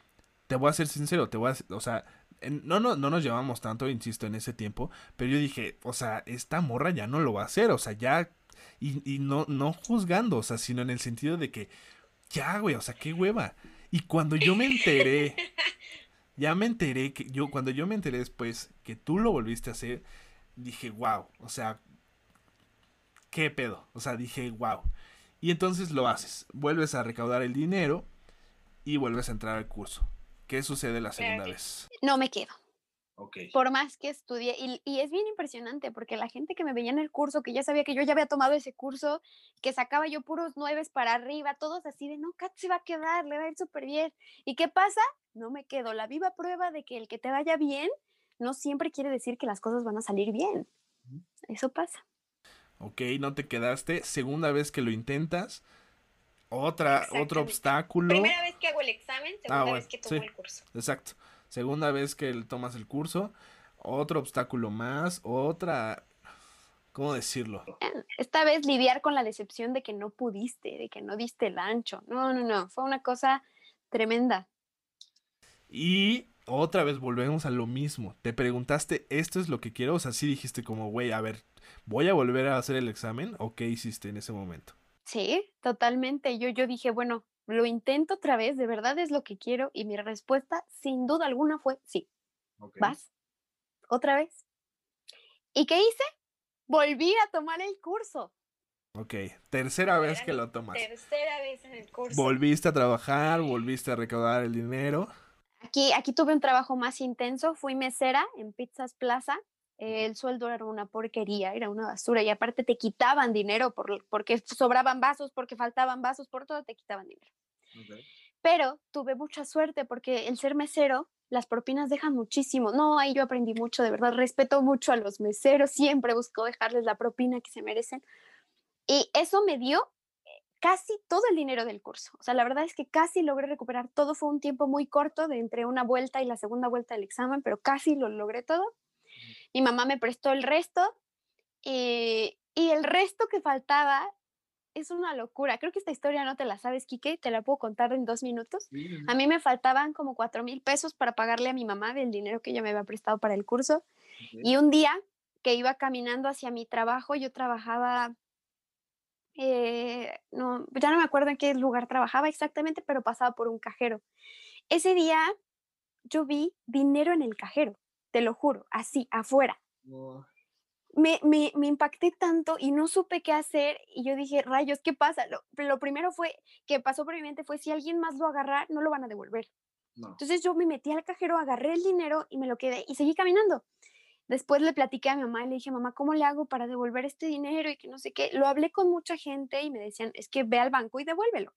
te voy a ser sincero, te voy a, o sea, no, no, no nos llevamos tanto, insisto, en ese tiempo, pero yo dije, o sea, esta morra ya no lo va a hacer, o sea, ya, y, y no, no juzgando, o sea, sino en el sentido de que, ya, güey, o sea, qué hueva. Y cuando yo me enteré, ya me enteré que yo, cuando yo me enteré después que tú lo volviste a hacer, dije, wow, o sea, qué pedo, o sea, dije, wow. Y entonces lo haces, vuelves a recaudar el dinero y vuelves a entrar al curso. ¿Qué sucede la segunda vez? No me quedo. Okay. Por más que estudie, y, y, es bien impresionante porque la gente que me veía en el curso, que ya sabía que yo ya había tomado ese curso, que sacaba yo puros nueves para arriba, todos así de, no, Kat se va a quedar, le va a ir súper bien. ¿Y qué pasa? No me quedo. La viva prueba de que el que te vaya bien no siempre quiere decir que las cosas van a salir bien. Eso pasa. Ok, no te quedaste. Segunda vez que lo intentas, otra, otro obstáculo. Primera vez que hago el examen, segunda ah, vez que tomo el curso. Exacto. Segunda vez que tomas el curso, otro obstáculo más, otra... ¿Cómo decirlo? Esta vez lidiar con la decepción de que no pudiste, de que no diste el ancho. No, no, no, fue una cosa tremenda. Y otra vez volvemos a lo mismo. Te preguntaste, ¿esto es lo que quiero? O sea, sí dijiste como, güey, a ver, ¿voy a volver a hacer el examen? ¿O qué hiciste en ese momento? Sí, totalmente. Yo, yo dije, bueno, lo intento otra vez, de verdad es lo que quiero y mi respuesta sin duda alguna fue sí. ¿Vas? ¿Otra vez? ¿Y qué hice? Volví a tomar el curso. Ok, tercera vez que lo tomas. Tercera vez en el curso. Volviste a trabajar, volviste a recaudar el dinero. Aquí, aquí tuve un trabajo más intenso, fui mesera en Pizzas Plaza. El sueldo era una porquería, era una basura y aparte te quitaban dinero por, porque sobraban vasos, porque faltaban vasos, por todo te quitaban dinero. Pero tuve mucha suerte porque el ser mesero, las propinas dejan muchísimo. No, ahí yo aprendí mucho, de verdad, respeto mucho a los meseros, siempre busco dejarles la propina que se merecen. Y eso me dio eh, casi todo el dinero del curso. O sea, la verdad es que casi logré recuperar todo. Fue un tiempo muy corto de entre una vuelta y la segunda vuelta del examen, pero casi lo logré todo. Mi mamá me prestó el resto y, y el resto que faltaba es una locura. Creo que esta historia no te la sabes, Kike, te la puedo contar en dos minutos. Sí. A mí me faltaban como cuatro mil pesos para pagarle a mi mamá del dinero que ella me había prestado para el curso. Y un día que iba caminando hacia mi trabajo, yo trabajaba, eh, no, ya no me acuerdo en qué lugar trabajaba exactamente, pero pasaba por un cajero. Ese día yo vi dinero en el cajero, te lo juro, así, afuera. Me, me, me impacté tanto y no supe qué hacer y yo dije, rayos, ¿qué pasa? Lo, lo primero fue que pasó por mi mente fue, si alguien más lo agarra, no lo van a devolver. No. Entonces yo me metí al cajero, agarré el dinero y me lo quedé y seguí caminando. Después le platiqué a mi mamá y le dije, mamá, ¿cómo le hago para devolver este dinero? Y que no sé qué. Lo hablé con mucha gente y me decían, es que ve al banco y devuélvelo.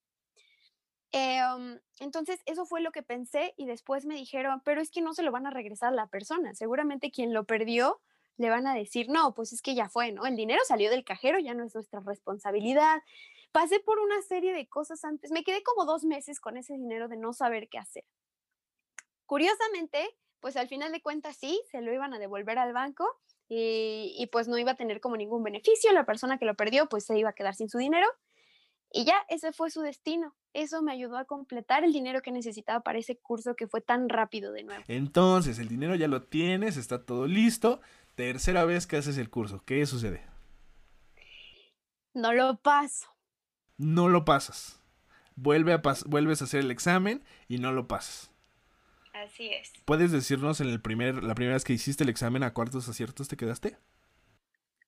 Um, entonces eso fue lo que pensé y después me dijeron, pero es que no se lo van a regresar a la persona. Seguramente quien lo perdió le van a decir, no, pues es que ya fue, ¿no? El dinero salió del cajero, ya no es nuestra responsabilidad. Pasé por una serie de cosas antes. Me quedé como dos meses con ese dinero de no saber qué hacer. Curiosamente, pues al final de cuentas sí, se lo iban a devolver al banco y, y, pues no iba a tener como ningún beneficio. La persona que lo perdió pues se iba a quedar sin su dinero y ya ese fue su destino. Eso me ayudó a completar el dinero que necesitaba para ese curso que fue tan rápido de nuevo. Entonces, el dinero ya lo tienes, está todo listo. Tercera vez que haces el curso, ¿qué sucede? No lo paso. No lo pasas. Vuelve a pas vuelves a hacer el examen y no lo pasas. Así es. ¿Puedes decirnos en el primer, la primera vez que hiciste el examen a cuántos aciertos te quedaste?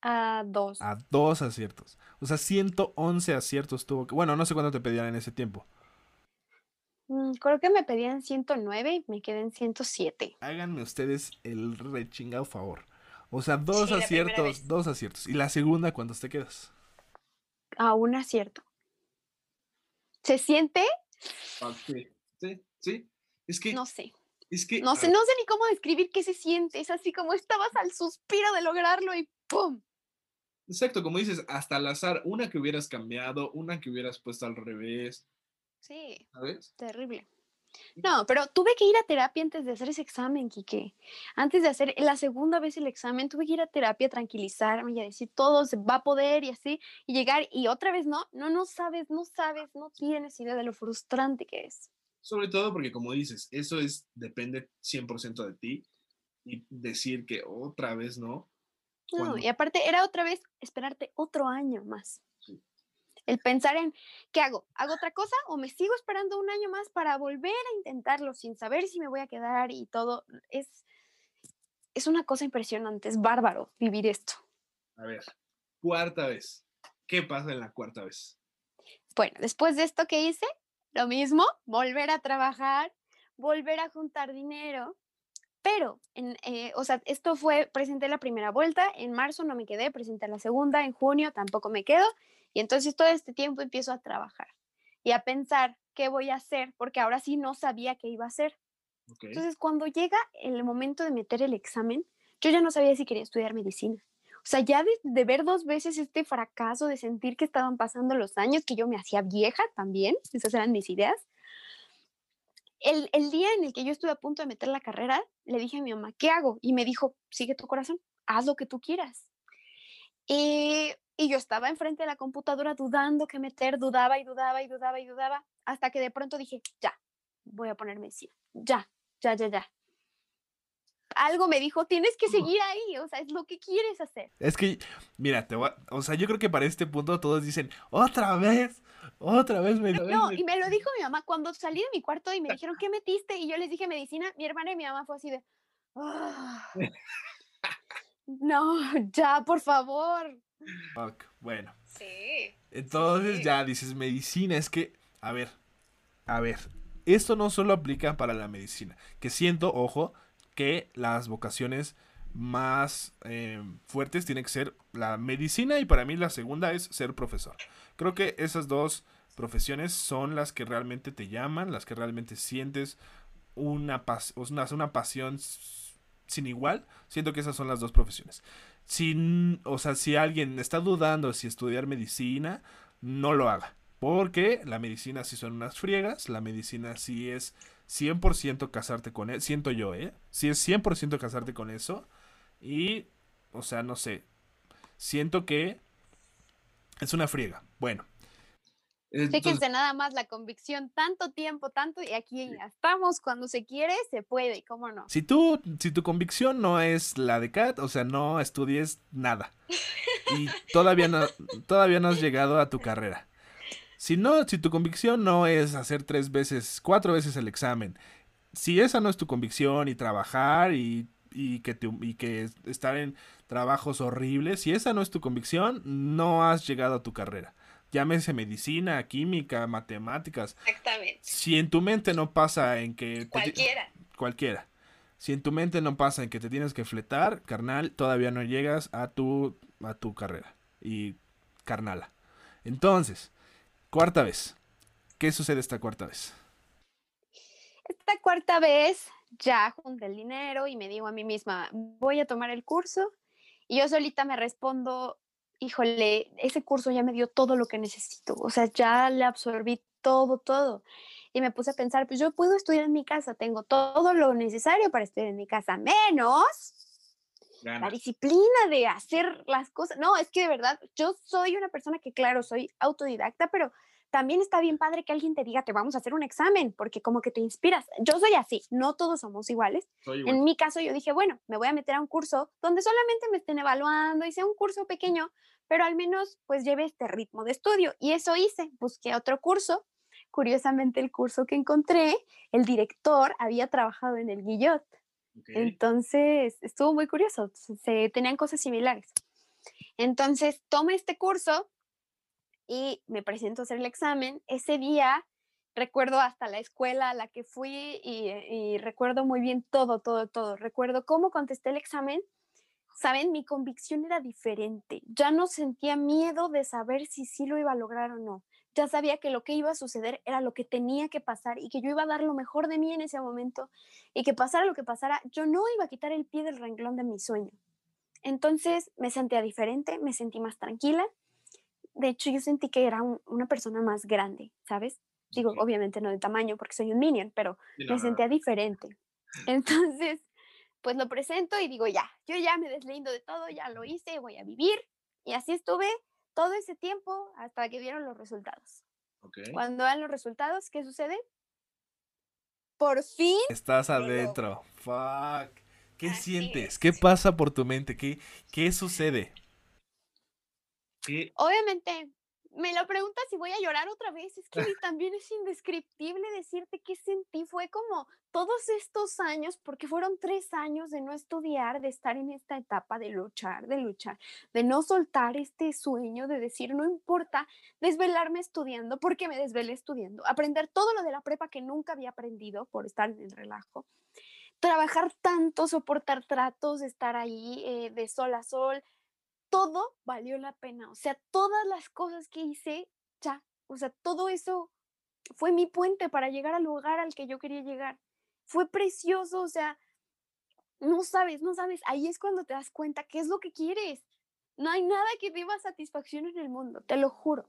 A dos. A dos aciertos. O sea, 111 aciertos tuvo que... Bueno, no sé cuánto te pedían en ese tiempo. Mm, creo que me pedían 109 y me quedé en 107. Háganme ustedes el rechingado favor. O sea, dos Sí, aciertos, dos aciertos. ¿Y la segunda cuántos te quedas? A un acierto. ¿Se siente? Ah, Sí, sí. Es que, No sé. es que, No sé, no sé ni cómo describir qué se siente. Es así como estabas al suspiro de lograrlo y ¡pum! Exacto, como dices, hasta al azar, una que hubieras cambiado, una que hubieras puesto al revés, Sí, ¿sabes? terrible. No, pero tuve que ir a terapia antes de hacer ese examen, Quique. Antes de hacer la segunda vez el examen, tuve que ir a terapia, tranquilizarme y a decir todo se va a poder y así, y llegar y otra vez no, no, no sabes, no sabes, no tienes idea de lo frustrante que es. Sobre todo porque, como dices, eso es, depende 100% de ti. Y decir que otra vez no. No, cuando- y aparte era otra vez esperarte otro año más. Sí. El pensar en, ¿qué hago? ¿Hago otra cosa o me sigo esperando un año más para volver a intentarlo sin saber si me voy a quedar y todo? Es, es una cosa impresionante, es bárbaro vivir esto. A ver, cuarta vez. ¿Qué pasa en la cuarta vez? Bueno, después de esto que hice, lo mismo, volver a trabajar, volver a juntar dinero, pero, en, eh, o sea, esto fue, presenté la primera vuelta, en marzo no me quedé, presenté la segunda, en junio tampoco me quedo, y entonces todo este tiempo empiezo a trabajar y a pensar qué voy a hacer, porque ahora sí no sabía qué iba a hacer. Entonces, cuando llega el momento de meter el examen, yo ya no sabía si quería estudiar medicina. O sea, ya de, de ver dos veces este fracaso, de sentir que estaban pasando los años, que yo me hacía vieja también, esas eran mis ideas. El, el día en el que yo estuve a punto de meter la carrera, le dije a mi mamá, ¿qué hago? Y me dijo, sigue tu corazón, haz lo que tú quieras. Y, y yo estaba enfrente de la computadora dudando qué meter, dudaba y dudaba y dudaba y dudaba, hasta que de pronto dije, ya, voy a poner medicina, ya, ya, ya, ya. Algo me dijo, tienes que seguir ahí, o sea, es lo que quieres hacer. Es que, mira, te voy a- o sea, yo creo que para este punto todos dicen, otra vez, Otra vez me No, y me lo dijo mi mamá cuando salí de mi cuarto y me dijeron, ¿qué metiste? Y yo les dije medicina, mi hermana y mi mamá fue así de, "Ah, no, ya, por favor. Bueno, Sí. entonces Sí. ya dices medicina. Es que, a ver, a ver. Esto no solo aplica para la medicina. Que siento, ojo, que las vocaciones más eh, fuertes tienen que ser la medicina y para mí la segunda es ser profesor. Creo que esas dos profesiones son las que realmente te llaman, las que realmente sientes una, pas- una, una pasión sin igual. Siento que esas son las dos profesiones. Si, o sea, si alguien está dudando si estudiar medicina, no lo haga. Porque la medicina sí son unas friegas, la medicina sí es 100% casarte con él, siento yo, ¿eh? Sí es 100% casarte con eso. Y, o sea, no sé, siento que es una friega. Bueno, Entonces, Fíjense nada más la convicción, tanto tiempo, tanto, y aquí ya estamos, cuando se quiere, se puede, ¿cómo no? si tú, si tu convicción no es la de Kat, o sea, no estudies nada. Y todavía no, todavía no has llegado a tu carrera. Si no, si tu convicción no es hacer tres veces, cuatro veces el examen, si esa no es tu convicción y trabajar y, y que, te- y que estar en trabajos horribles, si esa no es tu convicción, no has llegado a tu carrera. Llámese medicina, química, matemáticas. Exactamente. Si en tu mente no pasa en que... te Cualquiera. cualquiera. Si en tu mente no pasa en que te tienes que fletar, carnal, todavía no llegas a tu, a tu carrera. Y carnala. Entonces, cuarta vez. ¿Qué sucede esta cuarta vez? Esta cuarta vez ya junté el dinero y me digo a mí misma, voy a tomar el curso y yo solita me respondo, híjole, ese curso ya me dio todo lo que necesito, o sea, ya le absorbí todo, todo. Y me puse a pensar, pues yo puedo estudiar en mi casa, tengo todo lo necesario para estudiar en mi casa, menos la disciplina de hacer las cosas. No, es que de verdad, yo soy una persona que, claro, soy autodidacta, pero también está bien padre que alguien te diga, te vamos a hacer un examen, porque como que te inspiras. Yo soy así, no todos somos iguales. Igual. En mi caso, yo dije, bueno, me voy a meter a un curso donde solamente me estén evaluando, hice un curso pequeño, pero al menos pues lleve este ritmo de estudio. Y eso hice, busqué otro curso. Curiosamente, el curso que encontré, el director había trabajado en el Guillot. Entonces, estuvo muy curioso, se, tenían cosas similares. Entonces, tomo este curso y me presento a hacer el examen. Ese día, recuerdo hasta la escuela a la que fui y, recuerdo muy bien todo, todo, todo. Recuerdo cómo contesté el examen. Saben, mi convicción era diferente. Ya no sentía miedo de saber si sí lo iba a lograr o no. Ya sabía que lo que iba a suceder era lo que tenía que pasar y que yo iba a dar lo mejor de mí en ese momento y que pasara lo que pasara, yo no iba a quitar el pie del renglón de mi sueño. Entonces me sentía diferente, me sentí más tranquila. De hecho, yo sentí que era un- una persona más grande, ¿sabes? Digo, obviamente no de tamaño porque soy un minion, pero no, me sentía diferente. Entonces, pues lo presento y digo, ya, yo ya me deslindo de todo, ya lo hice, voy a vivir. Y así estuve todo ese tiempo hasta que dieron los resultados. Cuando dan los resultados, ¿qué sucede? Por fin Estás adentro. Fuck. ¿Qué Así sientes? es. ¿Qué pasa por tu mente? ¿Qué, qué sucede? Obviamente, me lo preguntas si voy a llorar otra vez. Es que también es indescriptible decirte qué sentí. Fue como todos estos años, porque fueron tres años de no estudiar, de estar en esta etapa de luchar, de luchar, de no soltar este sueño, de decir, no importa desvelarme estudiando, porque me desvelé estudiando, aprender todo lo de la prepa que nunca había aprendido por estar en el relajo. Trabajar tanto, soportar tratos, estar ahí eh, de sol a sol, todo valió la pena. O sea, todas las cosas que hice, ya, o sea, todo eso fue mi puente para llegar al lugar al que yo quería llegar. Fue precioso, o sea, no sabes, no sabes, ahí es cuando te das cuenta qué es lo que quieres. No hay nada que más satisfacción en el mundo, te lo juro.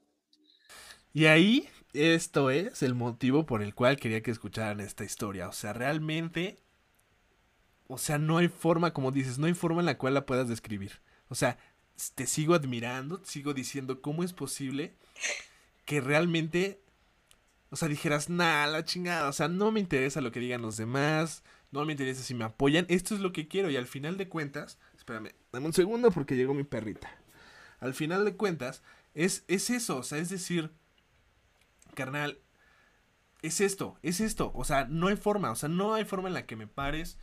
Y ahí, esto es el motivo por el cual quería que escucharan esta historia. O sea, realmente, o sea, no hay forma, como dices, no hay forma en la cual la puedas describir. O sea, te sigo admirando, te sigo diciendo cómo es posible que realmente, o sea, dijeras, nah, la chingada, o sea, no me interesa lo que digan los demás, no me interesa si me apoyan, esto es lo que quiero y al final de cuentas, espérame, dame un segundo porque llegó mi perrita. Al final de cuentas, es, es eso, o sea, es decir, carnal, es esto, es esto. O sea, no hay forma, o sea, no hay forma en la que me pares,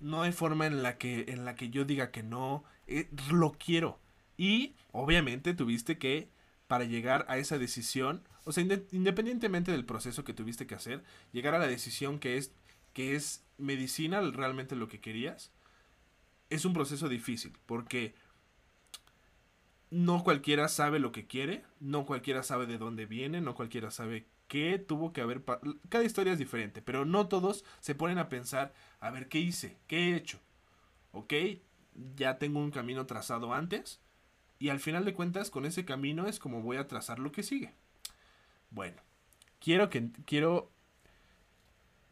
no hay forma en la que, en la que yo diga que no, eh, lo quiero. Y obviamente tuviste que, para llegar a esa decisión, o sea, independientemente del proceso que tuviste que hacer, llegar a la decisión que es, que es medicina realmente lo que querías, es un proceso difícil, porque no cualquiera sabe lo que quiere, no cualquiera sabe de dónde viene, no cualquiera sabe qué tuvo que haber... Cada historia es diferente, pero no todos se ponen a pensar, a ver, ¿qué hice? ¿Qué he hecho? ¿Ok? Ya tengo un camino trazado antes y al final de cuentas con ese camino es como voy a trazar lo que sigue. Bueno, quiero que quiero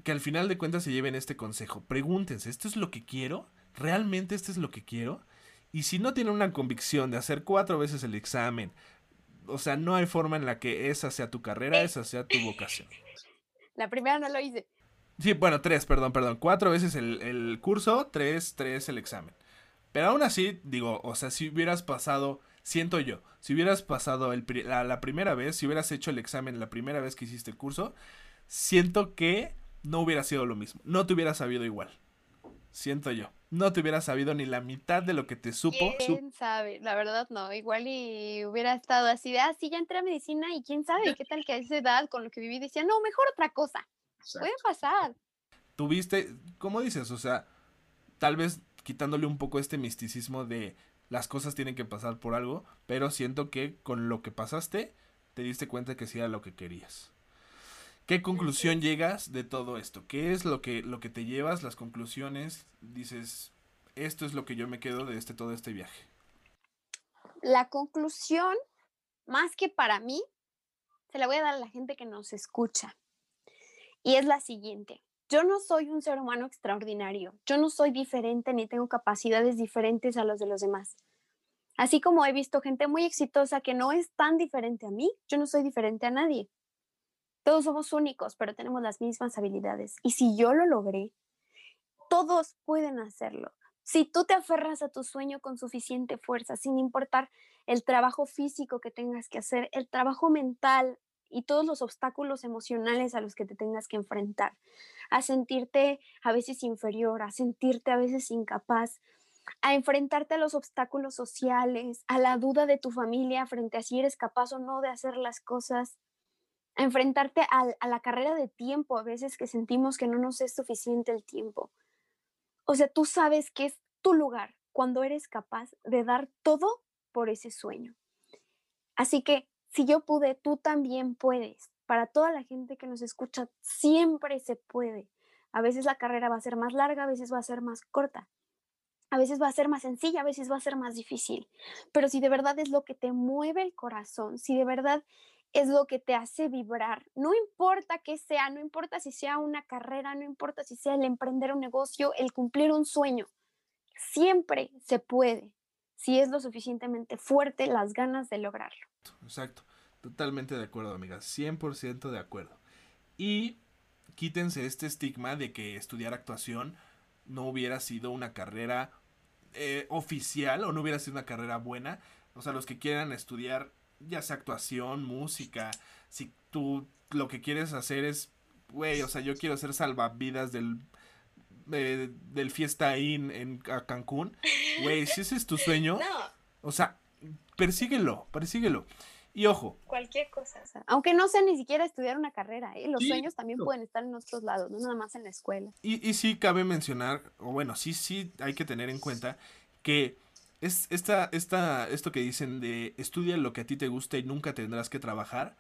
que al final de cuentas se lleven este consejo. Pregúntense, ¿esto es lo que quiero? ¿Realmente esto es lo que quiero? Y si no tienen una convicción de hacer cuatro veces el examen, o sea, no hay forma en la que esa sea tu carrera, esa sea tu vocación. La primera no lo hice. Sí, bueno, tres, perdón, perdón. Cuatro veces el, curso, tres, tres el examen. Pero aún así, digo, o sea, si hubieras pasado, siento yo, si hubieras pasado el, la, la primera vez, si hubieras hecho el examen la primera vez que hiciste el curso, siento que no hubiera sido lo mismo. No te hubiera sabido igual. Siento yo no te hubiera sabido ni la mitad de lo que te supo. ¿Quién sabe? La verdad no, igual y hubiera estado así de, ah, sí, ya entré a medicina y quién sabe, qué tal que a esa edad con lo que viví decía, no, mejor otra cosa. Puede pasar. Tuviste, ¿cómo dices? O sea, tal vez quitándole un poco este misticismo de las cosas tienen que pasar por algo, pero siento que con lo que pasaste te diste cuenta que sí era lo que querías. ¿Qué conclusión llegas de todo esto? ¿Qué es lo que, lo que te llevas, las conclusiones? Dices, esto es lo que yo me quedo de este, todo este viaje. La conclusión, más que para mí, se la voy a dar a la gente que nos escucha. Y es la siguiente. Yo no soy un ser humano extraordinario. Yo no soy diferente ni tengo capacidades diferentes a los de los demás. Así como he visto gente muy exitosa que no es tan diferente a mí, yo no soy diferente a nadie. Todos somos únicos, pero tenemos las mismas habilidades. Y si yo lo logré, todos pueden hacerlo. Si tú te aferras a tu sueño con suficiente fuerza, sin importar el trabajo físico que tengas que hacer, el trabajo mental y todos los obstáculos emocionales a los que te tengas que enfrentar, a sentirte a veces inferior, a sentirte a veces incapaz, a enfrentarte a los obstáculos sociales, a la duda de tu familia frente a si eres capaz o no de hacer las cosas, enfrentarte a, la carrera de tiempo, a veces que sentimos que no nos es suficiente el tiempo. O sea, tú sabes que es tu lugar cuando eres capaz de dar todo por ese sueño. Así que si yo pude, tú también puedes. Para toda la gente que nos escucha, siempre se puede. A veces la carrera va a ser más larga, a veces va a ser más corta. A veces va a ser más sencilla, a veces va a ser más difícil. Pero si de verdad es lo que te mueve el corazón, si de verdad es lo que te hace vibrar. No importa qué sea, no importa si sea una carrera, no importa si sea el emprender un negocio, el cumplir un sueño. Siempre se puede, si es lo suficientemente fuerte las ganas de lograrlo. Exacto, totalmente de acuerdo, amiga, 100% de acuerdo. Y quítense este estigma de que estudiar actuación no hubiera sido una carrera eh, oficial o no hubiera sido una carrera buena. O sea, los que quieran estudiar ya sea actuación, música, si tú lo que quieres hacer es, güey, o sea, yo quiero ser salvavidas del, eh, del fiesta in en Cancún, güey, si ese es tu sueño, o sea, persíguelo, persíguelo. Y ojo. Cualquier cosa. aunque no sea ni siquiera estudiar una carrera, ¿eh? los sueños también pueden estar en otros lados, no nada más en la escuela. Y, y sí cabe mencionar, o bueno, sí, sí hay que tener en cuenta que es esta, esta, esto que dicen de estudia lo que a ti te gusta y nunca tendrás que trabajar.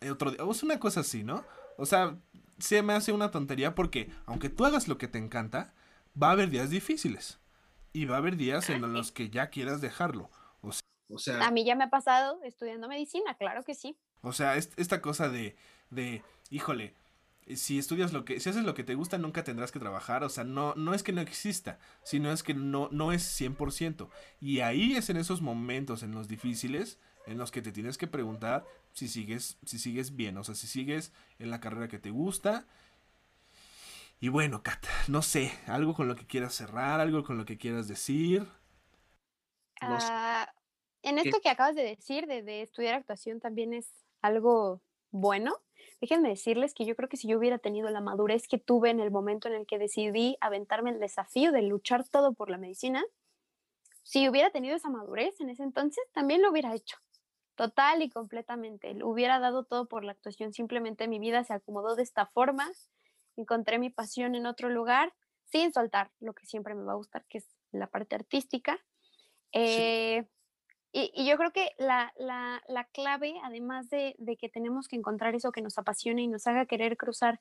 Eh, otro o es una cosa así, ¿no? O sea, se me hace una tontería porque aunque tú hagas lo que te encanta, va a haber días difíciles. Y va a haber días en los que ya quieras dejarlo. O sea, a mí ya me ha pasado estudiando medicina, claro que sí. O sea, esta cosa de, de, híjole, si estudias lo que, si haces lo que te gusta, nunca tendrás que trabajar. O sea, no, no es que no exista, sino es que no, no es 100%. Y ahí es en esos momentos, en los difíciles, en los que te tienes que preguntar si sigues, si sigues bien, o sea, si sigues en la carrera que te gusta. Y bueno, Kat, no sé, algo con lo que quieras cerrar, algo con lo que quieras decir. Ah, en esto que acabas de decir, de, de estudiar actuación, también es algo bueno, déjenme decirles que yo creo que si yo hubiera tenido la madurez que tuve en el momento en el que decidí aventarme el desafío de luchar todo por la medicina, si hubiera tenido esa madurez en ese entonces, también lo hubiera hecho. Total y completamente. Lo hubiera dado todo por la actuación. Simplemente mi vida se acomodó de esta forma. Encontré mi pasión en otro lugar, sin soltar lo que siempre me va a gustar, que es la parte artística. Eh, y, yo creo que la, clave, además de, que tenemos que encontrar eso que nos apasione y nos haga querer cruzar,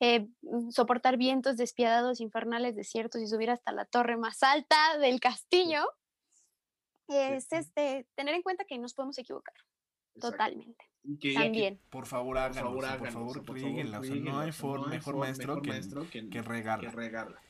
eh, mm, soportar vientos despiadados, infernales, desiertos y subir hasta la torre más alta del castillo, es este, tener en cuenta que nos podemos equivocar. Totalmente. También. por favor, háganlo, por favor, por favor, no hay mejor, maestro, que, que, regarla.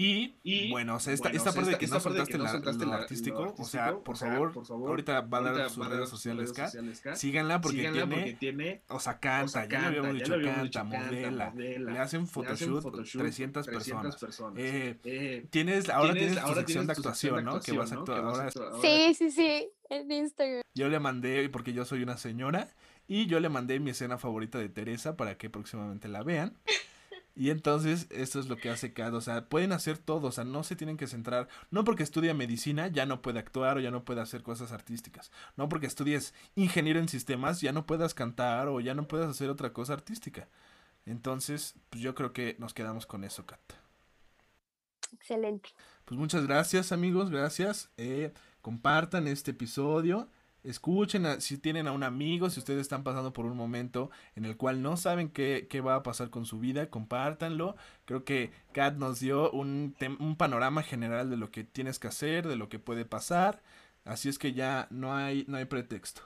Y, bueno, o sea, esta, esta parte de que no soltaste, la, lo, artístico, o sea, por favor, ahorita va a dar sus redes sociales, K, síganla porque, tiene, o sea, canta, ya, le habíamos dicho, canta, modela, le hacen photoshoot, 300, personas. Eh, eh, tienes, ahora tienes, tu sección de actuación, ¿no? Que vas a actuar ahora. Sí, sí, sí, en Instagram. Yo le mandé, porque yo soy una señora, y yo le mandé mi escena favorita de Teresa para que próximamente la vean. Y entonces, esto es lo que hace cada, o sea, pueden hacer todo, o sea, no se tienen que centrar, no porque estudia medicina ya no puede actuar o ya no puede hacer cosas artísticas, no porque estudies ingeniero en sistemas ya no puedas cantar o ya no puedas hacer otra cosa artística. Entonces, pues yo creo que nos quedamos con eso, Kat. Excelente. Pues muchas gracias, amigos, gracias. Eh, compartan este episodio. Escuchen si tienen a un amigo, si ustedes están pasando por un momento en el cual no saben qué, va a pasar con su vida, compártanlo. Creo que Kat nos dio un, un, panorama general de lo que tienes que hacer, de lo que puede pasar. Así es que ya no hay, no hay pretexto.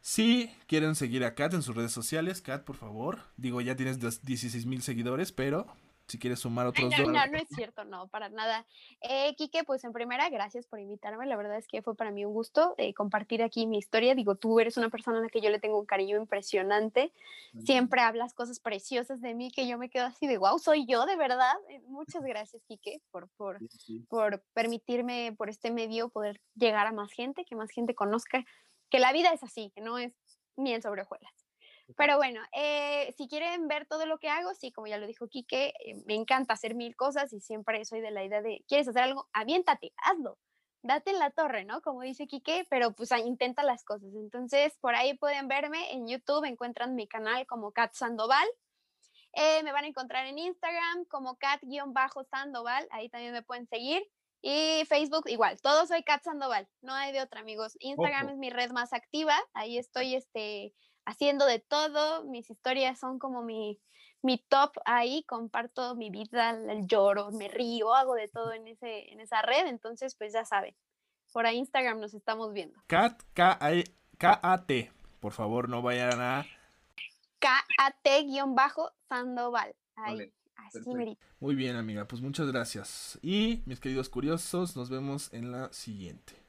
Si quieren seguir a Kat en sus redes sociales, Kat, por favor. Digo, ya tienes 16 mil seguidores, pero si quieres sumar otros no, No, no es cierto, no, para nada. Eh, Quique, pues en primera, gracias por invitarme. La verdad es que fue para mí un gusto eh, compartir aquí mi historia. Digo, tú eres una persona a la que yo le tengo un cariño impresionante. Siempre hablas cosas preciosas de mí que yo me quedo así de, wow, soy yo de verdad. Eh, muchas gracias, Quique, por, por, por permitirme por este medio poder llegar a más gente, que más gente conozca que la vida es así, que no es miel sobre hojuelas. Pero bueno, eh, si quieren ver todo lo que hago, sí, como ya lo dijo Quique, eh, me encanta hacer mil cosas y siempre soy de la idea de, ¿quieres hacer algo? Aviéntate, hazlo, date en la torre, ¿no? Como dice Quique, pero pues intenta las cosas. Entonces, por ahí pueden verme en YouTube, encuentran mi canal como Kat Sandoval. Eh, me van a encontrar en Instagram como Kat-Sandoval, ahí también me pueden seguir. Y Facebook igual, todo soy Kat Sandoval, no hay de otra, amigos. Instagram es mi red más activa, ahí estoy este, haciendo de todo, mis historias son como mi, mi top ahí, comparto mi vida, el lloro, me río, hago de todo en, ese, en esa red, entonces pues ya saben, por ahí Instagram nos estamos viendo. Kat, K-A-T, por favor no vayan a... K-A-T-Sandoval, ahí. Así Muy bien, amiga, pues muchas gracias. Y mis queridos curiosos, nos vemos en la siguiente.